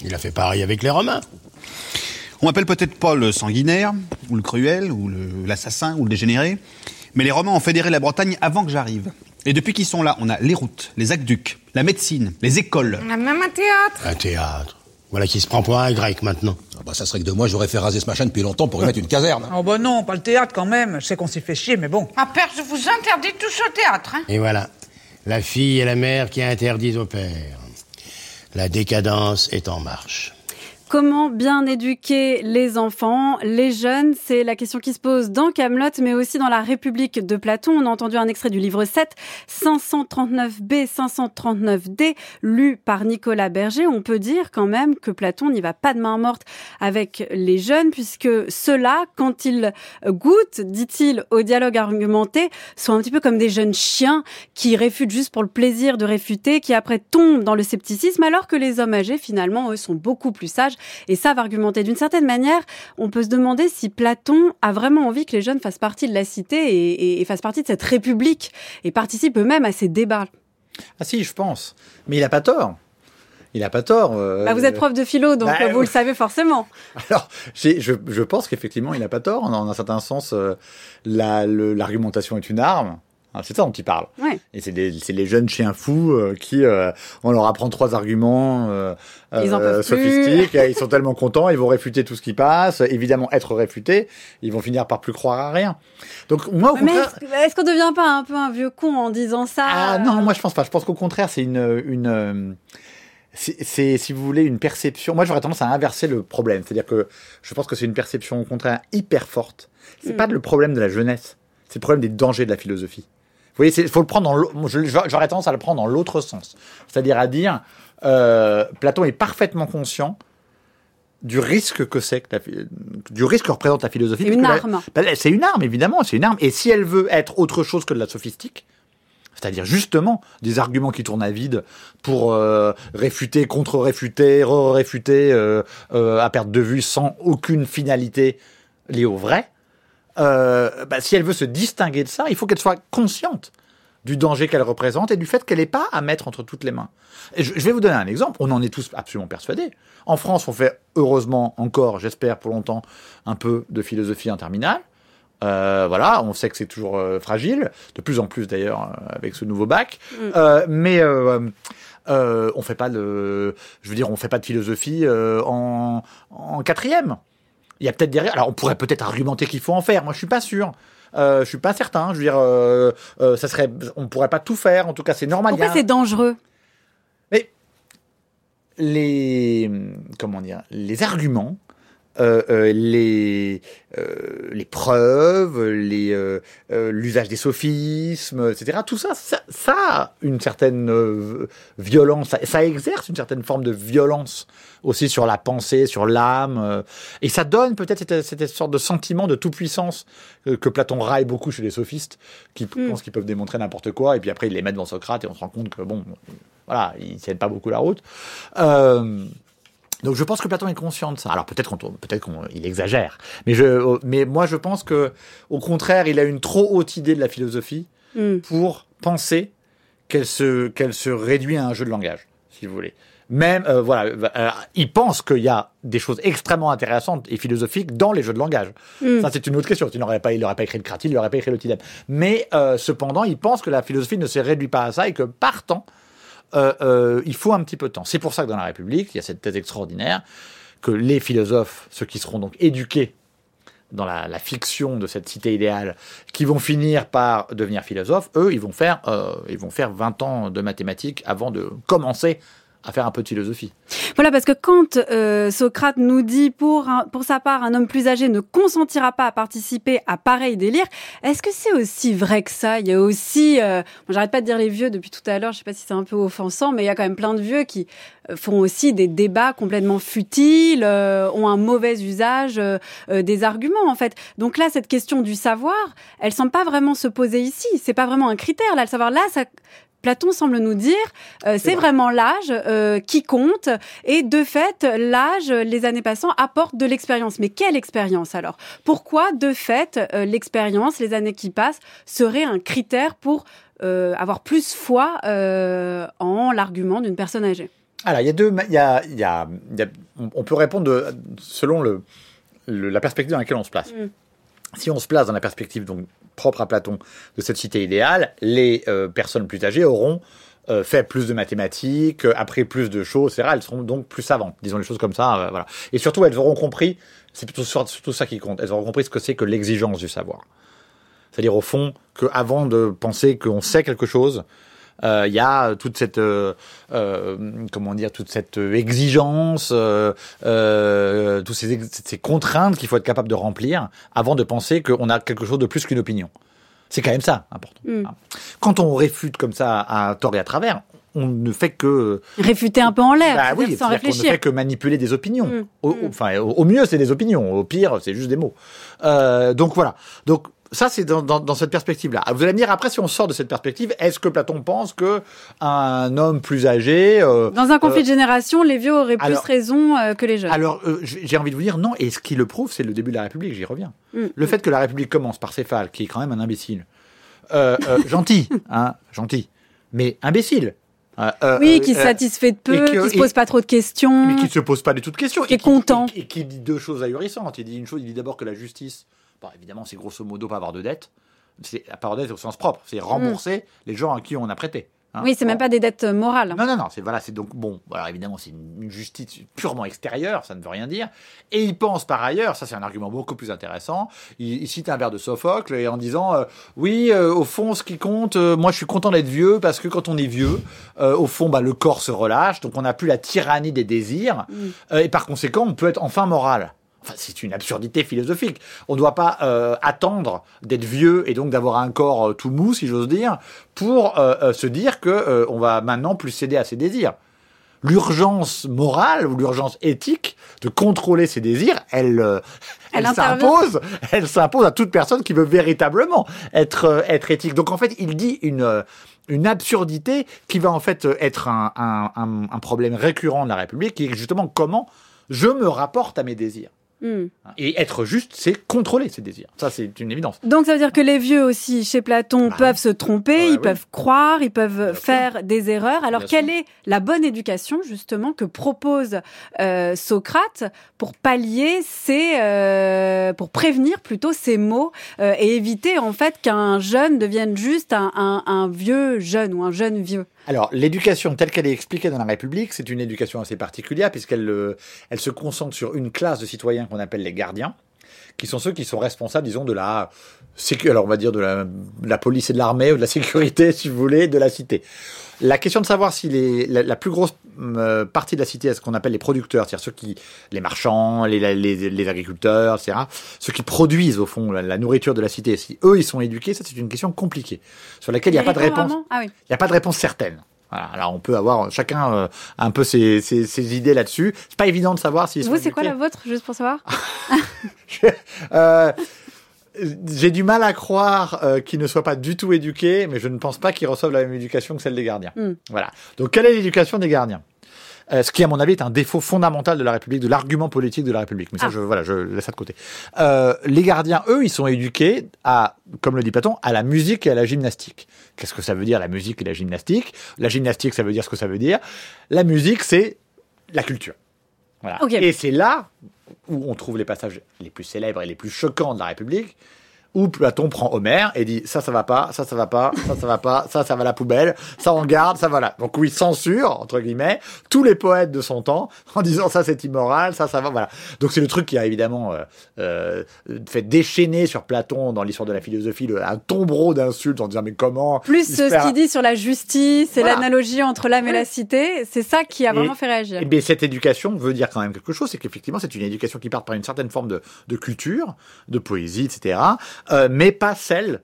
Speaker 11: Il a fait pareil avec les Romains.
Speaker 15: On m'appelle peut-être pas le sanguinaire, ou le cruel, ou l'assassin, ou le dégénéré, mais les Romains ont fédéré la Bretagne avant que j'arrive. Et depuis qu'ils sont là, on a les routes, les aqueducs, la médecine, les écoles.
Speaker 13: On a même un théâtre.
Speaker 11: Un théâtre. Voilà qui se prend pour un grec maintenant.
Speaker 14: Ah bah ça serait que de moi, j'aurais fait raser ce machin depuis longtemps pour y mettre une caserne.
Speaker 12: Oh bah non, pas le théâtre quand même. Je sais qu'on s'y fait chier, mais bon.
Speaker 13: Ah, père, je vous interdis tous au théâtre. Hein.
Speaker 11: Et voilà. La fille et la mère qui interdisent au père. La décadence est en marche.
Speaker 2: Comment bien éduquer les enfants, les jeunes C'est la question qui se pose dans Camelot, mais aussi dans la République de Platon. On a entendu un extrait du livre 7, 539b, 539d, lu par Nicolas Berger. On peut dire quand même que Platon n'y va pas de main morte avec les jeunes, puisque ceux-là, quand ils goûtent, dit-il, au dialogue argumenté, sont un petit peu comme des jeunes chiens qui réfutent juste pour le plaisir de réfuter, qui après tombent dans le scepticisme, alors que les hommes âgés, finalement, eux, sont beaucoup plus sages et savent argumenter. D'une certaine manière, on peut se demander si Platon a vraiment envie que les jeunes fassent partie de la cité et, et- et fassent partie de cette république et participent eux-mêmes à ces débats.
Speaker 10: Ah si, je pense. Mais il a pas tort. Il a pas tort. euh,
Speaker 2: Bah, vous êtes prof de philo, donc
Speaker 10: bah,
Speaker 2: euh, vous le savez forcément.
Speaker 10: Alors, je, je pense qu'effectivement, il n'a pas tort. Dans un certain sens, euh, la- l'argumentation est une arme. Hein, c'est ça dont il parle.
Speaker 2: Ouais.
Speaker 10: Et c'est les jeunes chiens fous euh, qui, euh, on leur apprend trois arguments euh,
Speaker 2: Ils
Speaker 10: euh, sophistiques, ils sont tellement contents, ils vont réfuter tout ce qui passe. Évidemment, être réfutés, ils vont finir par plus croire à rien. Donc moi, au
Speaker 2: Mais
Speaker 10: contraire,
Speaker 2: est-ce qu'on devient pas un peu un vieux con en disant ça
Speaker 10: ah non, moi je pense pas. Je pense qu'au contraire, c'est une, une c'est, si vous voulez, une perception. Moi, j'aurais tendance à inverser le problème. C'est-à-dire que je pense que c'est une perception, au contraire, hyper forte. C'est
Speaker 2: Mm.
Speaker 10: pas le problème de la jeunesse. C'est le problème des dangers de la philosophie. Vous voyez, il faut le prendre dans J'aurais tendance à le prendre dans l'autre sens. C'est-à-dire à dire, euh, Platon est parfaitement conscient du risque que c'est du risque que représente la philosophie.
Speaker 2: C'est une arme.
Speaker 10: bah, c'est une arme, évidemment, c'est une arme. Et si elle veut être autre chose que de la sophistique, c'est-à-dire justement des arguments qui tournent à vide pour euh, réfuter, contre-réfuter, re-réfuter euh, euh, à perte de vue sans aucune finalité liée au vrai. Euh, bah, si elle veut se distinguer de ça, il faut qu'elle soit consciente du danger qu'elle représente et du fait qu'elle n'est pas à mettre entre toutes les mains. Et je, je vais vous donner un exemple, on en est tous absolument persuadés. En France, on fait heureusement encore, j'espère pour longtemps, un peu de philosophie interminale. Euh, voilà, on sait que c'est toujours euh, fragile, de plus en plus d'ailleurs euh, avec ce nouveau bac. Euh, mais on fait pas de, je veux dire, on fait pas de philosophie en, en quatrième. Il y a peut-être des, alors on pourrait peut-être argumenter qu'il faut en faire. Moi, je suis pas sûr. Euh, je suis pas certain. Je veux dire, euh, euh, ça serait, on pourrait pas tout faire. En tout cas, c'est normal.
Speaker 2: Pourquoi
Speaker 10: a-
Speaker 2: c'est dangereux?
Speaker 10: Mais les comment dire les arguments, euh, euh, les euh, les preuves, les l'usage des sophismes, etc. Tout ça, ça, ça a une certaine violence. Ça, ça exerce une certaine forme de violence aussi sur la pensée, sur l'âme, et ça donne peut-être cette, cette sorte de sentiment de toute puissance euh, que Platon raille beaucoup chez les sophistes, qui pensent qu'ils peuvent démontrer n'importe quoi, et puis après ils les mettent devant Socrate et on se rend compte que bon, voilà, ils tiennent pas beaucoup la route. Euh, donc je pense que Platon est conscient de ça. Alors peut-être qu'on peut-être qu'il exagère, mais je mais moi je pense que au contraire, il a une trop haute idée de la philosophie
Speaker 2: Hmm.
Speaker 10: pour penser qu'elle se qu'elle se réduit à un jeu de langage, si vous voulez. Même euh, voilà, euh, il pense qu'il y a des choses extrêmement intéressantes et philosophiques dans les jeux de langage.
Speaker 2: Mm.
Speaker 10: Ça c'est une autre question. Il n'aurait pas il n'aurait pas écrit le Cratyle, il n'aurait pas écrit le Tilem. Mais euh, cependant, il pense que la philosophie ne se réduit pas à ça et que partant euh, euh, il faut un petit peu de temps. C'est pour ça que dans la République, il y a cette thèse extraordinaire que les philosophes, ceux qui seront donc éduqués dans la, fiction de cette cité idéale, qui vont finir par devenir philosophes, eux, ils vont faire, euh, ils vont faire 20 ans de mathématiques avant de commencer à faire un peu de philosophie.
Speaker 2: Voilà, parce que quand euh, Socrate nous dit pour, pour sa part, un homme plus âgé ne consentira pas à participer à pareil délire, est-ce que c'est aussi vrai que ça? Il y a aussi, euh, j'arrête pas de dire les vieux depuis tout à l'heure, je sais pas si c'est un peu offensant, mais il y a quand même plein de vieux qui euh, font aussi des débats complètement futiles, euh, ont un mauvais usage euh, euh, des arguments en fait. Donc là, cette question du savoir, elle semble pas vraiment se poser ici. C'est pas vraiment un critère là. Le savoir là, ça Platon semble nous dire, euh, c'est vraiment l'âge euh, qui compte, et de fait, l'âge, les années passant, apporte de l'expérience. Mais quelle expérience alors? Pourquoi, de fait, euh, l'expérience, les années qui passent, serait un critère pour avoir plus foi en l'argument d'une personne âgée?
Speaker 10: Alors, il y a deux. Il y a, il y a- il y a- on peut répondre de- selon le, le- la perspective dans laquelle on se place.
Speaker 2: Mm.
Speaker 10: Si on se place dans la perspective donc propre à Platon de cette cité idéale, les euh, personnes plus âgées auront euh, fait plus de mathématiques, euh, appris plus de choses, etc. Elles seront donc plus savantes, disons les choses comme ça. voilà. Et surtout, elles auront compris, c'est plutôt sur- surtout ça qui compte, elles auront compris ce que c'est que l'exigence du savoir. C'est-à-dire au fond qu'avant de penser qu'on sait quelque chose, euh, il y a toute cette euh, euh, comment dire toute cette exigence, toutes ces, ex- ces contraintes qu'il faut être capable de remplir avant de penser qu'on a quelque chose de plus qu'une opinion. C'est quand même ça important.
Speaker 2: Mm.
Speaker 10: Quand on réfute comme ça à tort et à travers, on ne fait que
Speaker 2: Réfuter un peu en l'air,
Speaker 10: bah oui,
Speaker 2: sans
Speaker 10: c'est-à-dire qu'on ne
Speaker 2: réfléchir.
Speaker 10: fait que manipuler des opinions.
Speaker 2: Mm.
Speaker 10: Au, au- enfin, au, mieux, c'est des opinions. Au pire, c'est juste des mots. Donc voilà. Donc ça, c'est dans, dans, dans cette perspective-là. Vous allez me dire après, si on sort de cette perspective, est-ce que Platon pense que un homme plus âgé euh,
Speaker 2: Dans un conflit
Speaker 10: euh,
Speaker 2: de génération, les vieux auraient plus raison euh, que les jeunes.
Speaker 10: alors, j'ai envie de vous dire non. Et ce qui le prouve, c'est le début de la République. J'y reviens.
Speaker 2: Mm.
Speaker 10: Le fait que la République commence par Céphale, qui est quand même un imbécile, gentil, hein, gentil, mais imbécile. Euh, euh,
Speaker 2: oui, qui se satisfait de peu,
Speaker 10: que-
Speaker 2: qui se
Speaker 10: et-
Speaker 2: pose pas trop de questions.
Speaker 10: mais qui ne se pose pas du tout de questions.
Speaker 2: Qui est content.
Speaker 10: Et qui dit deux choses ahurissantes. Il dit une chose, il dit d'abord que la justice, bon, évidemment, c'est grosso modo pas avoir de dette. C'est avoir de dette au sens propre. C'est rembourser les gens à qui on a prêté. hein.
Speaker 2: Mm. Oui, c'est même pas des dettes euh, morales.
Speaker 10: Non, non, non, c'est voilà, c'est donc bon. Alors évidemment, c'est une, justice purement extérieure, ça ne veut rien dire. Et il pense par ailleurs, ça c'est un argument beaucoup plus intéressant. Il, il cite un vers de Sophocle et en disant euh, oui, euh, au fond, ce qui compte, euh, moi je suis content d'être vieux parce que quand on est vieux, au fond, bah, le corps se relâche, donc on n'a plus la tyrannie des désirs Euh, et par conséquent, on peut être enfin moral. Enfin, c'est une absurdité philosophique. On ne doit pas euh, attendre d'être vieux et donc d'avoir un corps euh, tout mou, si j'ose dire, pour euh, euh, se dire que euh, on va maintenant plus céder à ses désirs. L'urgence morale ou l'urgence éthique de contrôler ses désirs, elle,
Speaker 2: Elle
Speaker 10: s'impose. Elle s'impose à toute personne qui veut véritablement être être éthique. Donc en fait, il dit une une absurdité qui va en fait être un, un, un, un problème récurrent de la République, qui est justement comment je me rapporte à mes désirs.
Speaker 2: Hmm.
Speaker 10: Et être juste, c'est contrôler ses désirs. Ça, c'est une évidence.
Speaker 2: Donc ça veut dire que les vieux aussi, chez Platon, peuvent se tromper, ils peuvent croire, ils peuvent faire des erreurs. Alors
Speaker 10: Bien
Speaker 2: quelle est la bonne éducation justement que propose euh, Socrate pour pallier ces, euh, pour prévenir plutôt ces mots euh, et éviter en fait qu'un jeune devienne juste un, un- un vieux jeune ou un jeune vieux?
Speaker 10: Alors, l'éducation telle qu'elle est expliquée dans la République, c'est une éducation assez particulière puisqu'elle euh, elle se concentre sur une classe de citoyens qu'on appelle les gardiens, qui sont ceux qui sont responsables, disons, de la alors on va dire de la, de la police et de l'armée ou de la sécurité, si vous voulez, de la cité. La question de savoir si les, la, la plus grosse euh, partie de la cité est ce qu'on appelle les producteurs, c'est-à-dire ceux qui, les marchands, les, les, les agriculteurs, etc., ceux qui produisent au fond la, la nourriture de la cité, si eux ils sont éduqués, ça c'est une question compliquée sur laquelle il n'y a pas de réponse.
Speaker 2: Ah oui.
Speaker 10: Il n'y a pas de réponse certaine. Voilà. Alors on peut avoir chacun euh, un peu ses, ses, ses idées là-dessus. C'est pas évident de savoir si
Speaker 2: Vous, c'est quoi la vôtre, juste pour savoir
Speaker 10: euh, J'ai du mal à croire euh, qu'ils ne soient pas du tout éduqués, mais je ne pense pas qu'ils reçoivent la même éducation que celle des gardiens.
Speaker 2: Hmm.
Speaker 10: Voilà. Donc quelle est l'éducation des gardiens? Euh, ce qui, à mon avis, est un défaut fondamental de la République, de l'argument politique de la République. Mais ça,
Speaker 2: Ah.
Speaker 10: je, voilà, je laisse ça de côté. Euh, les gardiens, eux, ils sont éduqués à, comme le dit Platon, à la musique et à la gymnastique. Qu'est-ce que ça veut dire, la musique et la gymnastique? La gymnastique, ça veut dire ce que ça veut dire. La musique, c'est la culture. Voilà. Et c'est là où on trouve les passages les plus célèbres et les plus choquants de la République, où Platon prend Homère et dit ça ça va pas, ça ça va pas, ça ça va pas, ça ça va à la poubelle, ça on garde, ça voilà. Donc où il censure entre guillemets tous les poètes de son temps en disant ça c'est immoral, ça ça va voilà. Donc c'est le truc qui a évidemment euh, euh, fait déchaîner sur Platon dans l'histoire de la philosophie le, un tombereau d'insultes en disant mais comment
Speaker 2: Plus ce qu'il dit sur la justice et
Speaker 10: Voilà.
Speaker 2: l'analogie entre l'âme et la cité, c'est ça qui a vraiment
Speaker 10: Et-
Speaker 2: fait réagir.
Speaker 10: Eh bien, cette éducation veut dire quand même quelque chose, c'est qu'effectivement, c'est une éducation qui part par une certaine forme de, de culture, de poésie, etc., euh, mais pas celle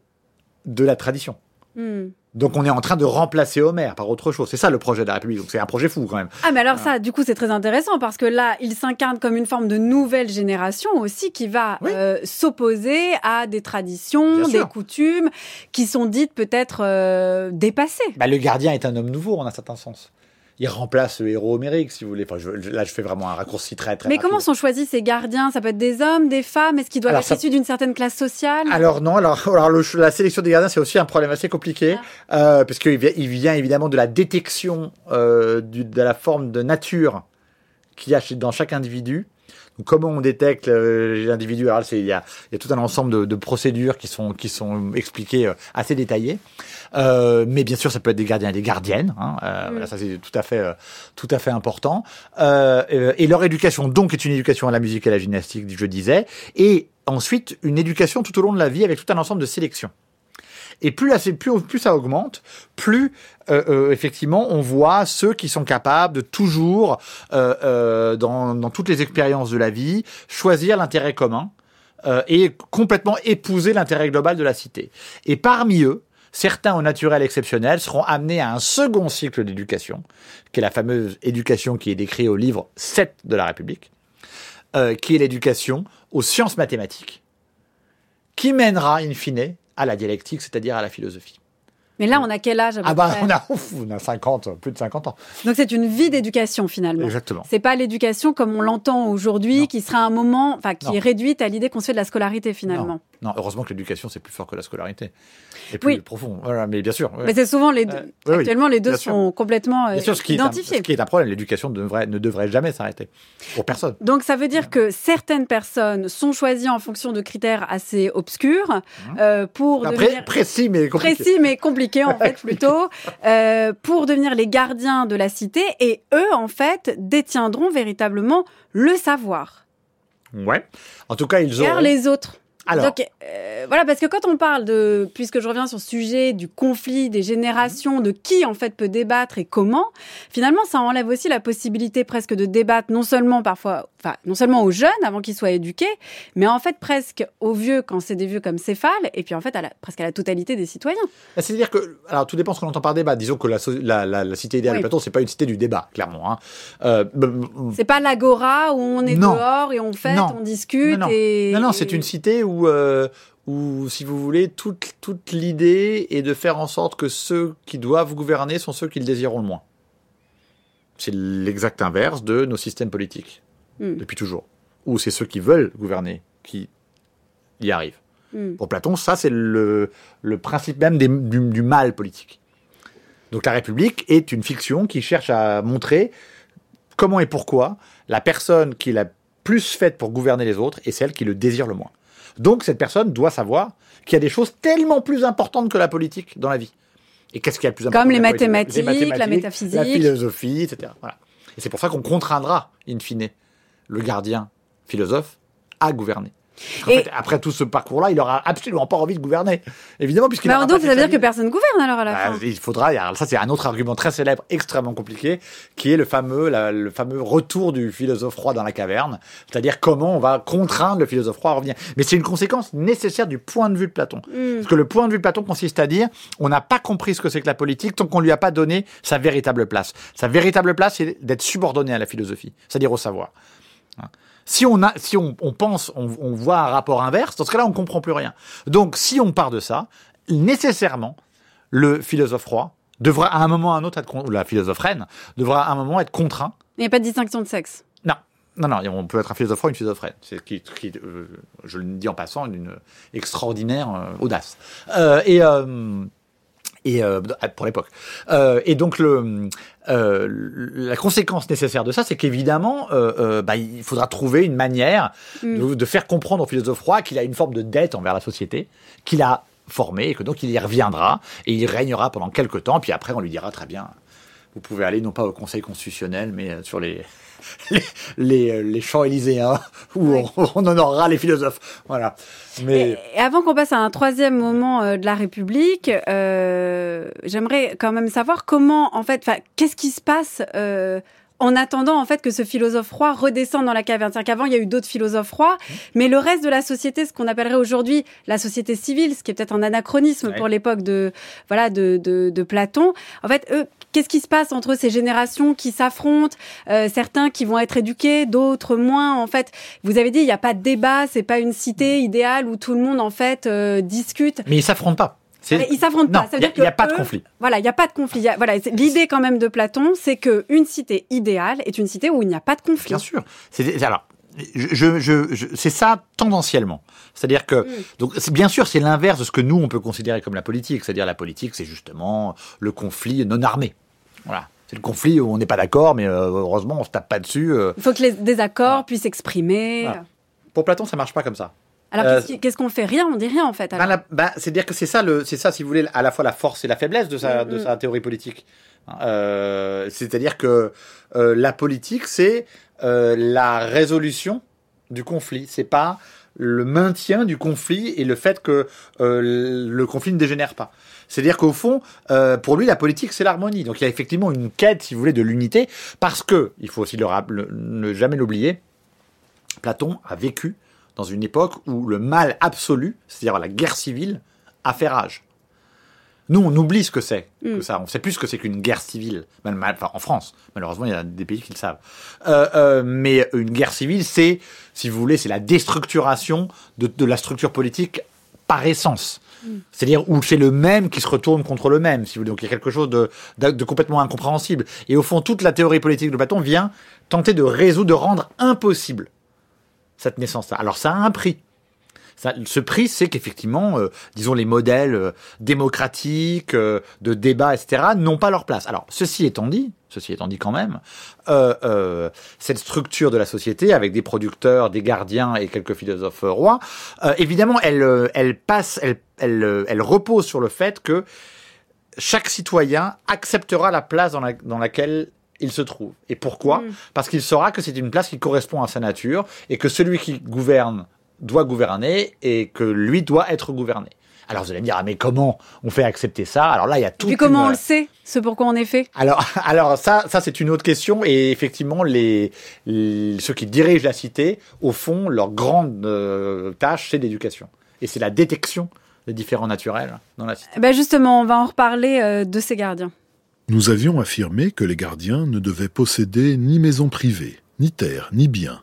Speaker 10: de la tradition.
Speaker 2: Hmm.
Speaker 10: Donc, on est en train de remplacer Homère par autre chose. C'est ça le projet de la République. Donc, c'est un projet fou quand même.
Speaker 2: Ah mais alors ça, du coup, c'est très intéressant parce que là, il s'incarne comme une forme de nouvelle génération aussi qui va euh, s'opposer à des traditions,
Speaker 10: Bien
Speaker 2: des
Speaker 10: sûr.
Speaker 2: coutumes qui sont dites peut-être euh, dépassées.
Speaker 10: Bah, le gardien est un homme nouveau en un certain sens. Il remplace le héros homérique, si vous voulez. Enfin, je- je- là, je fais vraiment un raccourci très, très
Speaker 2: Mais
Speaker 10: rapide.
Speaker 2: comment sont choisis ces gardiens? Ça peut être des hommes, des femmes? Est-ce qu'ils doivent
Speaker 10: Alors,
Speaker 2: être
Speaker 10: ça-
Speaker 2: issus d'une certaine classe sociale?
Speaker 10: Alors non, alors, alors le- la sélection des gardiens, c'est aussi un problème assez compliqué, euh, parce qu'il vient, il vient évidemment de la détection euh, du- de la forme de nature qu'il y a dans chaque individu. Comment on détecte l'individu? Alors c'est- il y a, il y a tout un ensemble de, de procédures qui sont qui sont expliquées euh, assez détaillées. Euh, mais bien sûr, ça peut être des gardiens et des gardiennes. Hein, euh, voilà, ça c'est tout à fait euh, tout à fait important. Euh, et leur éducation donc est une éducation à la musique et à la gymnastique, je disais, et ensuite une éducation tout au long de la vie avec tout un ensemble de sélections. Et plus, plus, ça augmente, plus euh, euh, effectivement on voit ceux qui sont capables de toujours, euh, euh, dans, dans toutes les expériences de la vie, choisir l'intérêt commun euh, et complètement épouser l'intérêt global de la cité. Et parmi eux, certains au naturel exceptionnel seront amenés à un second cycle d'éducation, qui est la fameuse éducation qui est décrite au livre 7 de la République, qui est l'éducation aux sciences mathématiques, qui mènera in fine à la dialectique, c'est-à-dire à la philosophie.
Speaker 2: Mais là, on a quel âge à peu
Speaker 10: Ah bah
Speaker 2: près
Speaker 10: on a, ouf, on a 50, plus de 50 ans.
Speaker 2: Donc c'est une vie d'éducation finalement.
Speaker 10: Exactement.
Speaker 2: C'est pas l'éducation comme on l'entend aujourd'hui, qui sera un moment, enfin qui
Speaker 10: Non.
Speaker 2: est réduite à l'idée qu'on se fait de la scolarité finalement.
Speaker 10: Non, heureusement que l'éducation c'est plus fort que la scolarité. Et plus
Speaker 2: Oui.
Speaker 10: profond. Voilà, mais bien sûr. ouais.
Speaker 2: Mais c'est souvent les deux.
Speaker 10: Euh, oui,
Speaker 2: Actuellement, les deux
Speaker 10: bien sûr.
Speaker 2: sont complètement euh,
Speaker 10: Bien sûr, ce qui, est un,
Speaker 2: identifiés.
Speaker 10: ce qui est un problème, l'éducation ne devrait, ne devrait jamais s'arrêter. Pour personne.
Speaker 2: Donc ça veut dire que certaines personnes sont choisies en fonction de critères assez obscurs euh, pour
Speaker 10: Après,
Speaker 2: devenir
Speaker 10: précis mais compliqué.
Speaker 2: précis mais compliqués en fait plutôt euh, pour devenir les gardiens de la cité et eux en fait détiendront véritablement le savoir.
Speaker 10: Ouais. En tout cas, ils
Speaker 2: Car
Speaker 10: auront.
Speaker 2: les autres.
Speaker 10: Alors.
Speaker 2: Donc, euh, voilà, parce que quand on parle de, puisque je reviens sur ce sujet du conflit des générations, de qui en fait peut débattre et comment, finalement, ça enlève aussi la possibilité presque de débattre non seulement parfois, enfin, non seulement aux jeunes avant qu'ils soient éduqués, mais en fait presque aux vieux quand c'est des vieux comme Céphale, et puis en fait à la, presque à la totalité des citoyens.
Speaker 10: Bah, C'est-à-dire que, alors tout dépend ce qu'on entend par débat. Disons que la, so- la, la, la cité idéale
Speaker 2: Oui.
Speaker 10: de Platon, c'est pas une cité du débat, clairement. Hein. Euh,
Speaker 2: C'est pas l'agora où on est
Speaker 10: Non.
Speaker 2: dehors et on fête,
Speaker 10: Non.
Speaker 2: on discute
Speaker 10: non, non.
Speaker 2: et.
Speaker 10: non, non, c'est une cité où, euh, où, si vous voulez, toute, toute l'idée est de faire en sorte que ceux qui doivent gouverner sont ceux qui le désireront le moins. C'est l'exact inverse de nos systèmes politiques,
Speaker 2: Hmm.
Speaker 10: depuis toujours. Où c'est ceux qui veulent gouverner qui y arrivent.
Speaker 2: Hmm.
Speaker 10: Pour Platon, ça, c'est le, le principe même des- du, du mal politique. Donc la République est une fiction qui cherche à montrer comment et pourquoi la personne qui est la plus faite pour gouverner les autres est celle qui le désire le moins. Donc cette personne doit savoir qu'il y a des choses tellement plus importantes que la politique dans la vie. Et qu'est-ce qu'il y a de plus important
Speaker 2: Comme les mathématiques, la métaphysique.
Speaker 10: La philosophie, etc. Voilà. Et c'est pour ça qu'on contraindra, in fine, le gardien philosophe à gouverner. En
Speaker 2: Et-
Speaker 10: fait, après tout ce parcours-là, il aura absolument pas envie de gouverner. Évidemment, puisqu'il
Speaker 2: Bah, donc ça veut dire que personne gouverne alors à la
Speaker 10: Bah,
Speaker 2: fin.
Speaker 10: il faudra, il y a- ça c'est un autre argument très célèbre, extrêmement compliqué, qui est le fameux, la- le fameux retour du philosophe roi dans la caverne, c'est-à-dire comment on va contraindre le philosophe roi à revenir. Mais c'est une conséquence nécessaire du point de vue de Platon.
Speaker 2: Mm.
Speaker 10: Parce que le point de vue de Platon consiste à dire, on n'a pas compris ce que c'est que la politique tant qu'on lui a pas donné sa véritable place. Sa véritable place, c'est d'être subordonné à la philosophie, c'est-à-dire au savoir. Si on, a, si on, on pense, on, on voit un rapport inverse, dans ce cas-là, on comprend plus rien. Donc, si on part de ça, nécessairement, le philosophe roi devra à un moment ou à un autre être, ou la philosophe reine devra à un moment être contraint.
Speaker 2: Il n'y a pas de distinction de sexe.
Speaker 10: Non, non, non, on peut être un philosophe roi, une philosophe reine. C'est qui, qui, euh, je le dis en passant, une extraordinaire euh, audace. Euh, et, euh, Et euh, pour l'époque. Euh, et donc le, euh, la conséquence nécessaire de ça, c'est qu'évidemment, bah, il faudra trouver une manière
Speaker 2: Mm.
Speaker 10: de, de faire comprendre au philosophe roi qu'il a une forme de dette envers la société, qu'il a formée et que donc il y reviendra et il régnera pendant quelques temps. Puis après, on lui dira très bien, vous pouvez aller non pas au Conseil constitutionnel, mais sur les les, les, euh, les champs élyséens où on, on honorera les philosophes. Voilà. Mais
Speaker 2: Et avant qu'on passe à un troisième moment euh, de la République, euh, j'aimerais quand même savoir comment, en fait, qu'est-ce qui se passe euh, en attendant en fait que ce philosophe roi redescende dans la caverne. C'est-à-dire qu'avant il y a eu d'autres philosophes rois, mais le reste de la société, ce qu'on appellerait aujourd'hui la société civile, ce qui est peut-être un anachronisme
Speaker 16: Ouais.
Speaker 2: pour l'époque de voilà de, de, de Platon. En fait, eux, qu'est-ce qui se passe entre ces générations qui s'affrontent euh, Certains qui vont être éduqués, d'autres moins. En fait, vous avez dit il n'y a pas de débat, c'est pas une cité idéale où tout le monde en fait euh, discute.
Speaker 10: mais ils s'affrontent pas.
Speaker 2: Mais Ils s'affrontent pas.
Speaker 10: Il y a- pas de
Speaker 2: eux-
Speaker 10: conflit.
Speaker 2: Voilà, il n'y a pas de conflit. A- Voilà, l'idée quand même de Platon, c'est que une cité idéale est une cité où il n'y a pas de conflit.
Speaker 10: Bien sûr. C'est alors. Je, je, je- je- c'est ça tendanciellement. C'est-à-dire que, donc, c'est- bien sûr, c'est l'inverse de ce que nous on peut considérer comme la politique. C'est-à-dire la politique, c'est justement le conflit non armé. Voilà. C'est le conflit où on n'est pas d'accord, mais euh, heureusement on se tape pas dessus. euh.
Speaker 2: Il faut que les désaccords puissent s'exprimer.
Speaker 10: Voilà. Pour Platon, ça marche pas comme ça.
Speaker 2: Alors
Speaker 10: Euh,
Speaker 2: qu'est-ce qu'on fait? Rien, on dit rien en fait.
Speaker 10: la- ben, c'est-à-dire que c'est ça, c'est ça, si vous voulez, à la fois la force et la faiblesse de sa,
Speaker 2: Mm,
Speaker 10: de
Speaker 2: mm.
Speaker 10: sa théorie politique. Euh, c'est-à-dire que euh, la politique, c'est la résolution du conflit. C'est pas le maintien du conflit et le fait que le conflit ne dégénère pas. C'est-à-dire qu'au fond, euh, pour lui, la politique, c'est l'harmonie. Donc il y a effectivement une quête, si vous voulez, de l'unité, parce que, il faut aussi le, rap- le- ne jamais l'oublier, Platon a vécu dans une époque où le mal absolu, c'est-à-dire la guerre civile, a fait rage. Nous, on oublie ce que c'est que
Speaker 16: Mm.
Speaker 10: ça. On sait plus ce que c'est qu'une guerre civile. Enfin, en France, malheureusement, il y a des pays qui le savent. Euh, euh, mais une guerre civile, c'est, si vous voulez, c'est la déstructuration de, de la structure politique par essence. C'est-à-dire où c'est le même qui se retourne contre le même, si vous voulez. Donc il y a quelque chose de, de, de complètement incompréhensible. Et au fond, toute la théorie politique de Platon vient tenter de résoudre, de rendre impossible cette naissance-là. Alors ça a un prix. Ce prix, c'est qu'effectivement, euh, disons, les modèles euh, démocratiques, euh, de débat, etc., n'ont pas leur place. Alors, ceci étant dit, ceci étant dit quand même, cette structure de la société, avec des producteurs, des gardiens et quelques philosophes rois, évidemment, elle, elle passe, elle, elle, elle repose sur le fait que chaque citoyen acceptera la place dans, la- dans laquelle il se trouve. Et pourquoi
Speaker 16: Mm.
Speaker 10: Parce qu'il saura que c'est une place qui correspond à sa nature et que celui qui gouverne doit gouverner et que lui doit être gouverné. Alors vous allez me dire, ah, mais comment on fait accepter ça Alors là, il y a tout.
Speaker 2: Puis comment on le sait Ce pourquoi on est fait?
Speaker 10: Alors, alors ça, ça c'est une autre question. Et effectivement, les, les- ceux qui dirigent la cité, au fond, leur grande euh, tâche, c'est l'éducation. Et c'est la détection des différents naturels dans la cité.
Speaker 2: Eh Ben justement, on va en reparler euh, de ces gardiens.
Speaker 4: Nous avions affirmé que les gardiens ne devaient posséder ni maison privée, ni terre, ni biens,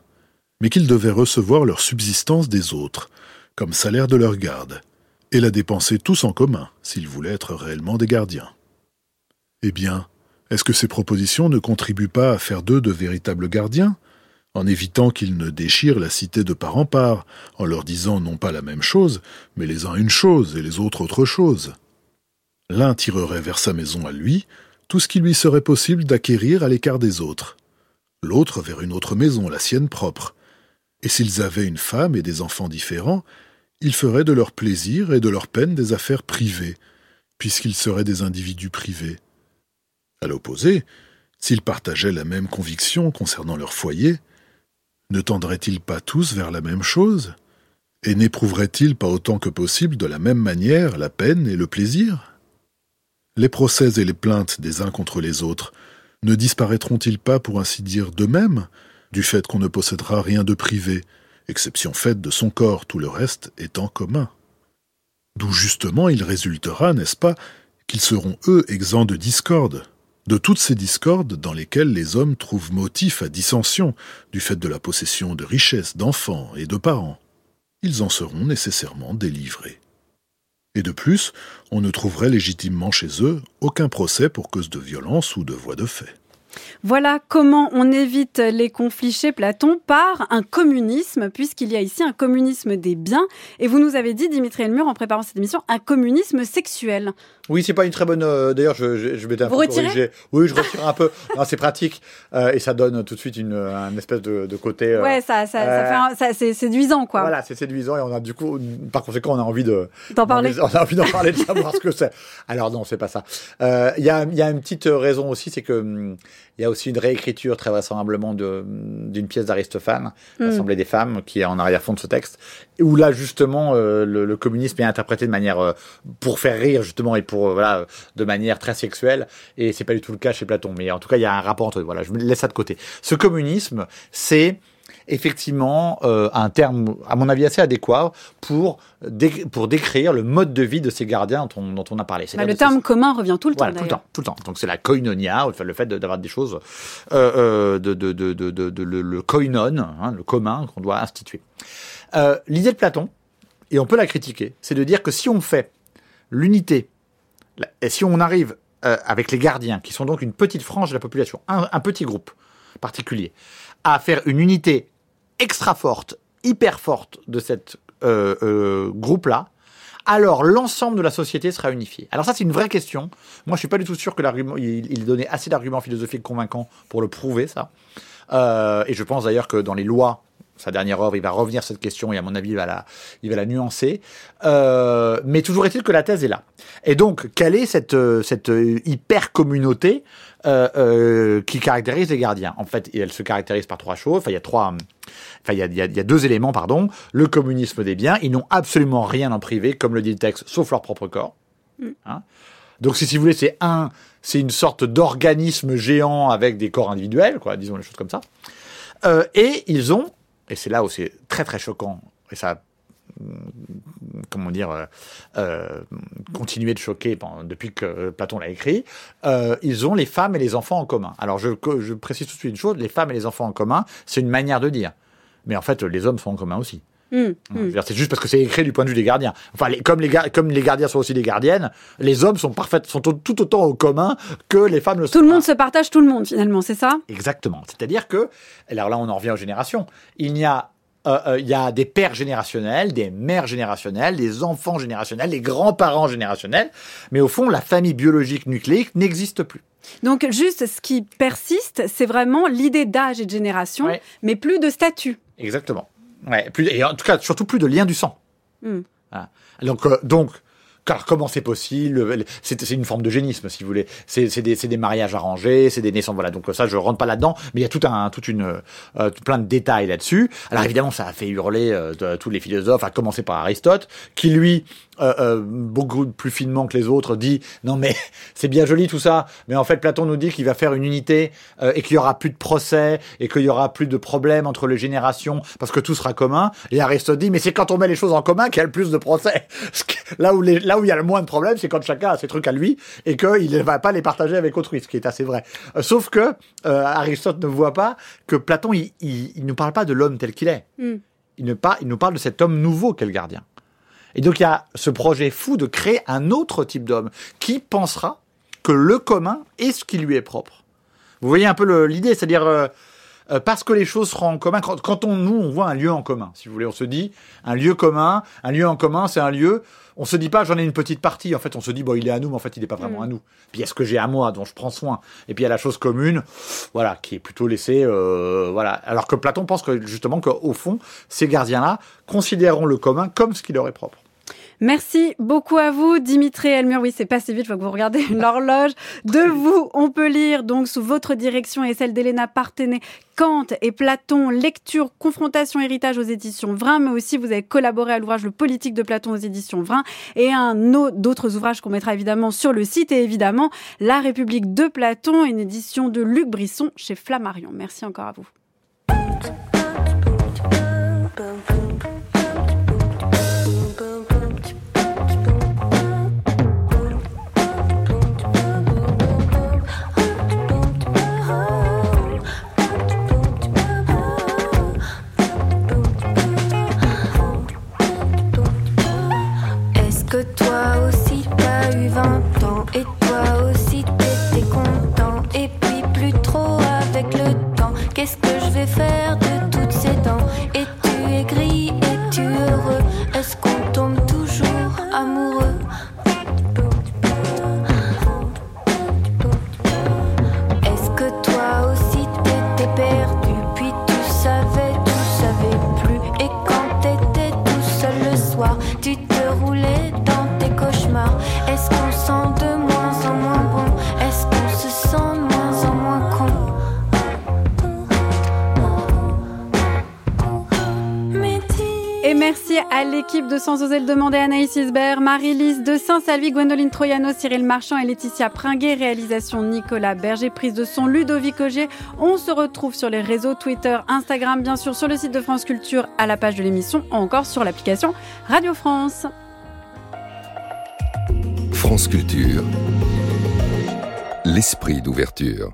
Speaker 4: mais qu'ils devaient recevoir leur subsistance des autres, comme salaire de leur garde, et la dépenser tous en commun, s'ils voulaient être réellement des gardiens. Eh bien, est-ce que ces propositions ne contribuent pas à faire d'eux de véritables gardiens, en évitant qu'ils ne déchirent la cité de part en part, en leur disant non pas la même chose, mais les uns une chose et les autres autre chose? L'un tirerait vers sa maison à lui tout ce qui lui serait possible d'acquérir à l'écart des autres, l'autre vers une autre maison, la sienne propre. Et s'ils avaient une femme et des enfants différents, ils feraient de leur plaisir et de leur peine des affaires privées, puisqu'ils seraient des individus privés. À l'opposé, s'ils partageaient la même conviction concernant leur foyer, ne tendraient-ils pas tous vers la même chose Et n'éprouveraient-ils pas autant que possible de la même manière la peine et le plaisir? Les procès et les plaintes des uns contre les autres ne disparaîtront-ils pas, pour ainsi dire, d'eux-mêmes, du fait qu'on ne possédera rien de privé, exception faite de son corps, tout le reste étant commun? D'où justement il résultera, n'est-ce pas, qu'ils seront eux exempts de discorde, de toutes ces discordes dans lesquelles les hommes trouvent motif à dissension, du fait de la possession de richesses, d'enfants et de parents? Ils en seront nécessairement délivrés. Et de plus, on ne trouverait légitimement chez eux aucun procès pour cause de violence ou de voie de fait.
Speaker 2: Voilà comment on évite les conflits chez Platon par un communisme, puisqu'il y a ici un communisme des biens. Et vous nous avez dit, Dimitri Elmur, en préparant cette émission, un communisme sexuel.
Speaker 10: Oui, c'est pas une très bonne. euh, D'ailleurs, je, je, je m'étais un
Speaker 2: Vous
Speaker 10: peu
Speaker 2: retirez
Speaker 10: corrigé. Oui, je retire un peu. C'est pratique euh, et ça donne tout de suite une, un espèce de, de côté. euh,
Speaker 2: ouais, ça, ça, c'est séduisant, quoi.
Speaker 10: Voilà, c'est séduisant et on a du coup, par conséquent, on a envie de
Speaker 2: D'en parler.
Speaker 10: On a envie d'en parler, de savoir ce que c'est. Alors non, c'est pas ça. Euh, Il y, a, y a une petite raison aussi, c'est que hum, il y a aussi une réécriture très vraisemblablement d'une pièce d'Aristophane,
Speaker 16: Mm.
Speaker 10: l'Assemblée des femmes, qui est en arrière-fond de ce texte, où là justement euh, le, le communisme est interprété de manière euh, pour faire rire justement et pour euh, voilà de manière très sexuelle. Et c'est pas du tout le cas chez Platon, mais en tout cas il y a un rapport entre eux. Voilà, je me laisse ça de côté. Ce communisme, c'est effectivement euh, un terme, à mon avis, assez adéquat pour, dé- pour décrire le mode de vie de ces gardiens dont on, dont on a parlé.
Speaker 2: Bah, le terme commun revient tout le
Speaker 10: voilà,
Speaker 2: temps,
Speaker 10: tout le temps, tout le temps. Donc c'est la koinonia, enfin, le fait de- d'avoir des choses, euh, euh, de, de, de, le, le koinon, hein, le commun qu'on doit instituer. Euh, L'idée de Platon, et on peut la critiquer, c'est de dire que si on fait l'unité, et si on arrive euh, avec les gardiens, qui sont donc une petite frange de la population, un, un petit groupe particulier, à faire une unité extra forte, hyper forte de cette euh, euh, groupe-là, alors l'ensemble de la société sera unifié. Alors ça, c'est une vraie question. Moi, je suis pas du tout sûr que l'argument, il, donnait assez d'arguments philosophiques convaincants pour le prouver, ça. Euh, et je pense d'ailleurs que dans les lois, sa dernière œuvre, il va revenir cette question et à mon avis, il va la, il va la nuancer. Euh, mais toujours est-il que la thèse est là. Et donc, quelle est cette, euh, cette euh, hyper communauté euh, euh, qui caractérise les gardiens? En fait, elle se caractérise par trois choses. Enfin, il y a trois. Enfin, il y a, y a- y a deux éléments, pardon. Le communisme des biens. Ils n'ont absolument rien en privé, comme le dit le texte, sauf leur propre corps. Hein donc, si, si vous voulez, c'est un, c'est une sorte d'organisme géant avec des corps individuels, quoi, disons les choses comme ça. Euh, et ils ont, et c'est là où c'est très très choquant, et ça, hum, comment dire, euh, euh, continué de choquer pendant- depuis que Platon l'a écrit, euh, ils ont les femmes et les enfants en commun. Alors je, je précise tout de suite une chose, les femmes et les enfants en commun, c'est une manière de dire. Mais en fait, les hommes sont en commun aussi.
Speaker 2: Mmh,
Speaker 10: Hein, dire, C'est juste parce que c'est écrit du point de vue des gardiens. Enfin, les- comme, les gar- comme les gardiens sont aussi des gardiennes, les hommes sont parfaites, sont au- tout autant au commun que les femmes le sont.
Speaker 2: Tout le monde se partage tout le monde, finalement, c'est ça?
Speaker 10: Exactement. C'est-à-dire que, alors là, on en revient aux générations. Il y a, euh, euh, il y a des pères générationnels, des mères générationnelles, des enfants générationnels, des grands-parents générationnels, mais au fond, la famille biologique nucléique n'existe plus.
Speaker 2: Donc, juste, ce qui persiste, c'est vraiment l'idée d'âge et de génération, mais plus de statut.
Speaker 10: Exactement. Ouais, plus, et en tout cas, surtout plus de lien du sang.
Speaker 2: Hmm.
Speaker 10: Voilà. Donc, euh, donc, car comment c'est possible C'est une forme de génisme, si vous voulez. C'est des, des mariages arrangés, c'est des naissances. Voilà. Donc ça, je rentre pas là-dedans, mais il y a tout un, toute une, euh, plein de détails là-dessus. Alors évidemment, ça a fait hurler euh, tous les philosophes, à commencer par Aristote, qui lui, euh, euh, beaucoup plus finement que les autres, dit non mais c'est bien joli tout ça, mais en fait Platon nous dit qu'il va faire une unité euh, et qu'il y aura plus de procès et qu'il y aura plus de problèmes entre les générations parce que tout sera commun. Et Aristote dit mais c'est quand on met les choses en commun qu'il y a le plus de procès. Là où, les, où il y a le moins de problèmes, c'est quand chacun a ses trucs à lui et qu'il ne va pas les partager avec autrui, ce qui est assez vrai. Euh, sauf que euh, Aristote ne voit pas que Platon, il, ne parle pas de l'homme tel qu'il est.
Speaker 2: Hmm.
Speaker 10: Il, ne par- il nous parle de cet homme nouveau qu'est le gardien. Et donc il y a ce projet fou de créer un autre type d'homme qui pensera que le commun est ce qui lui est propre. Vous voyez un peu l'idée, c'est-à-dire euh, euh, parce que les choses seront en commun. Quand, quand on nous on voit un lieu en commun, si vous voulez, on se dit un lieu commun, un lieu en commun, c'est un lieu. On se dit pas j'en ai une petite partie. En fait, on se dit bon il est à nous, mais en fait il n'est pas vraiment à nous. Puis il y a ce que j'ai à moi dont je prends soin? Et puis il y a la chose commune, voilà, qui est plutôt laissée, euh, voilà. Alors que Platon pense que justement qu'au fond ces gardiens-là considéreront le commun comme ce qui leur est propre.
Speaker 2: Merci beaucoup à vous, Dimitri Elmur. Oui, c'est passé vite, faut que vous regardez l'horloge. De vous, on peut lire donc sous votre direction et celle d'Elena Partenet, Kant et Platon, lecture, confrontation, héritage aux éditions Vrin, mais aussi vous avez collaboré à l'ouvrage Le politique de Platon aux éditions Vrin et un autre d'autres ouvrages qu'on mettra évidemment sur le site et évidemment La République de Platon, une édition de Luc Brisson chez Flammarion. Merci encore à vous.
Speaker 16: que toi aussi t'as eu 20 ans. Et toi aussi t'étais content. Et puis plus trop avec le temps. Qu'est-ce que je vais faire de toutes ces dents? Et tu
Speaker 2: es gris à l'équipe de Sans oser le demander, Anaïs Isbert, Marie-Lise de Saint-Salvi, Gwendoline Troyano, Cyril Marchand et Laetitia Pringuet. Réalisation Nicolas Berger, prise de son Ludovic Auger. On se retrouve sur les réseaux Twitter, Instagram, bien sûr, sur le site de France Culture, à la page de l'émission, ou encore sur l'application Radio France.
Speaker 1: France Culture. L'esprit d'ouverture.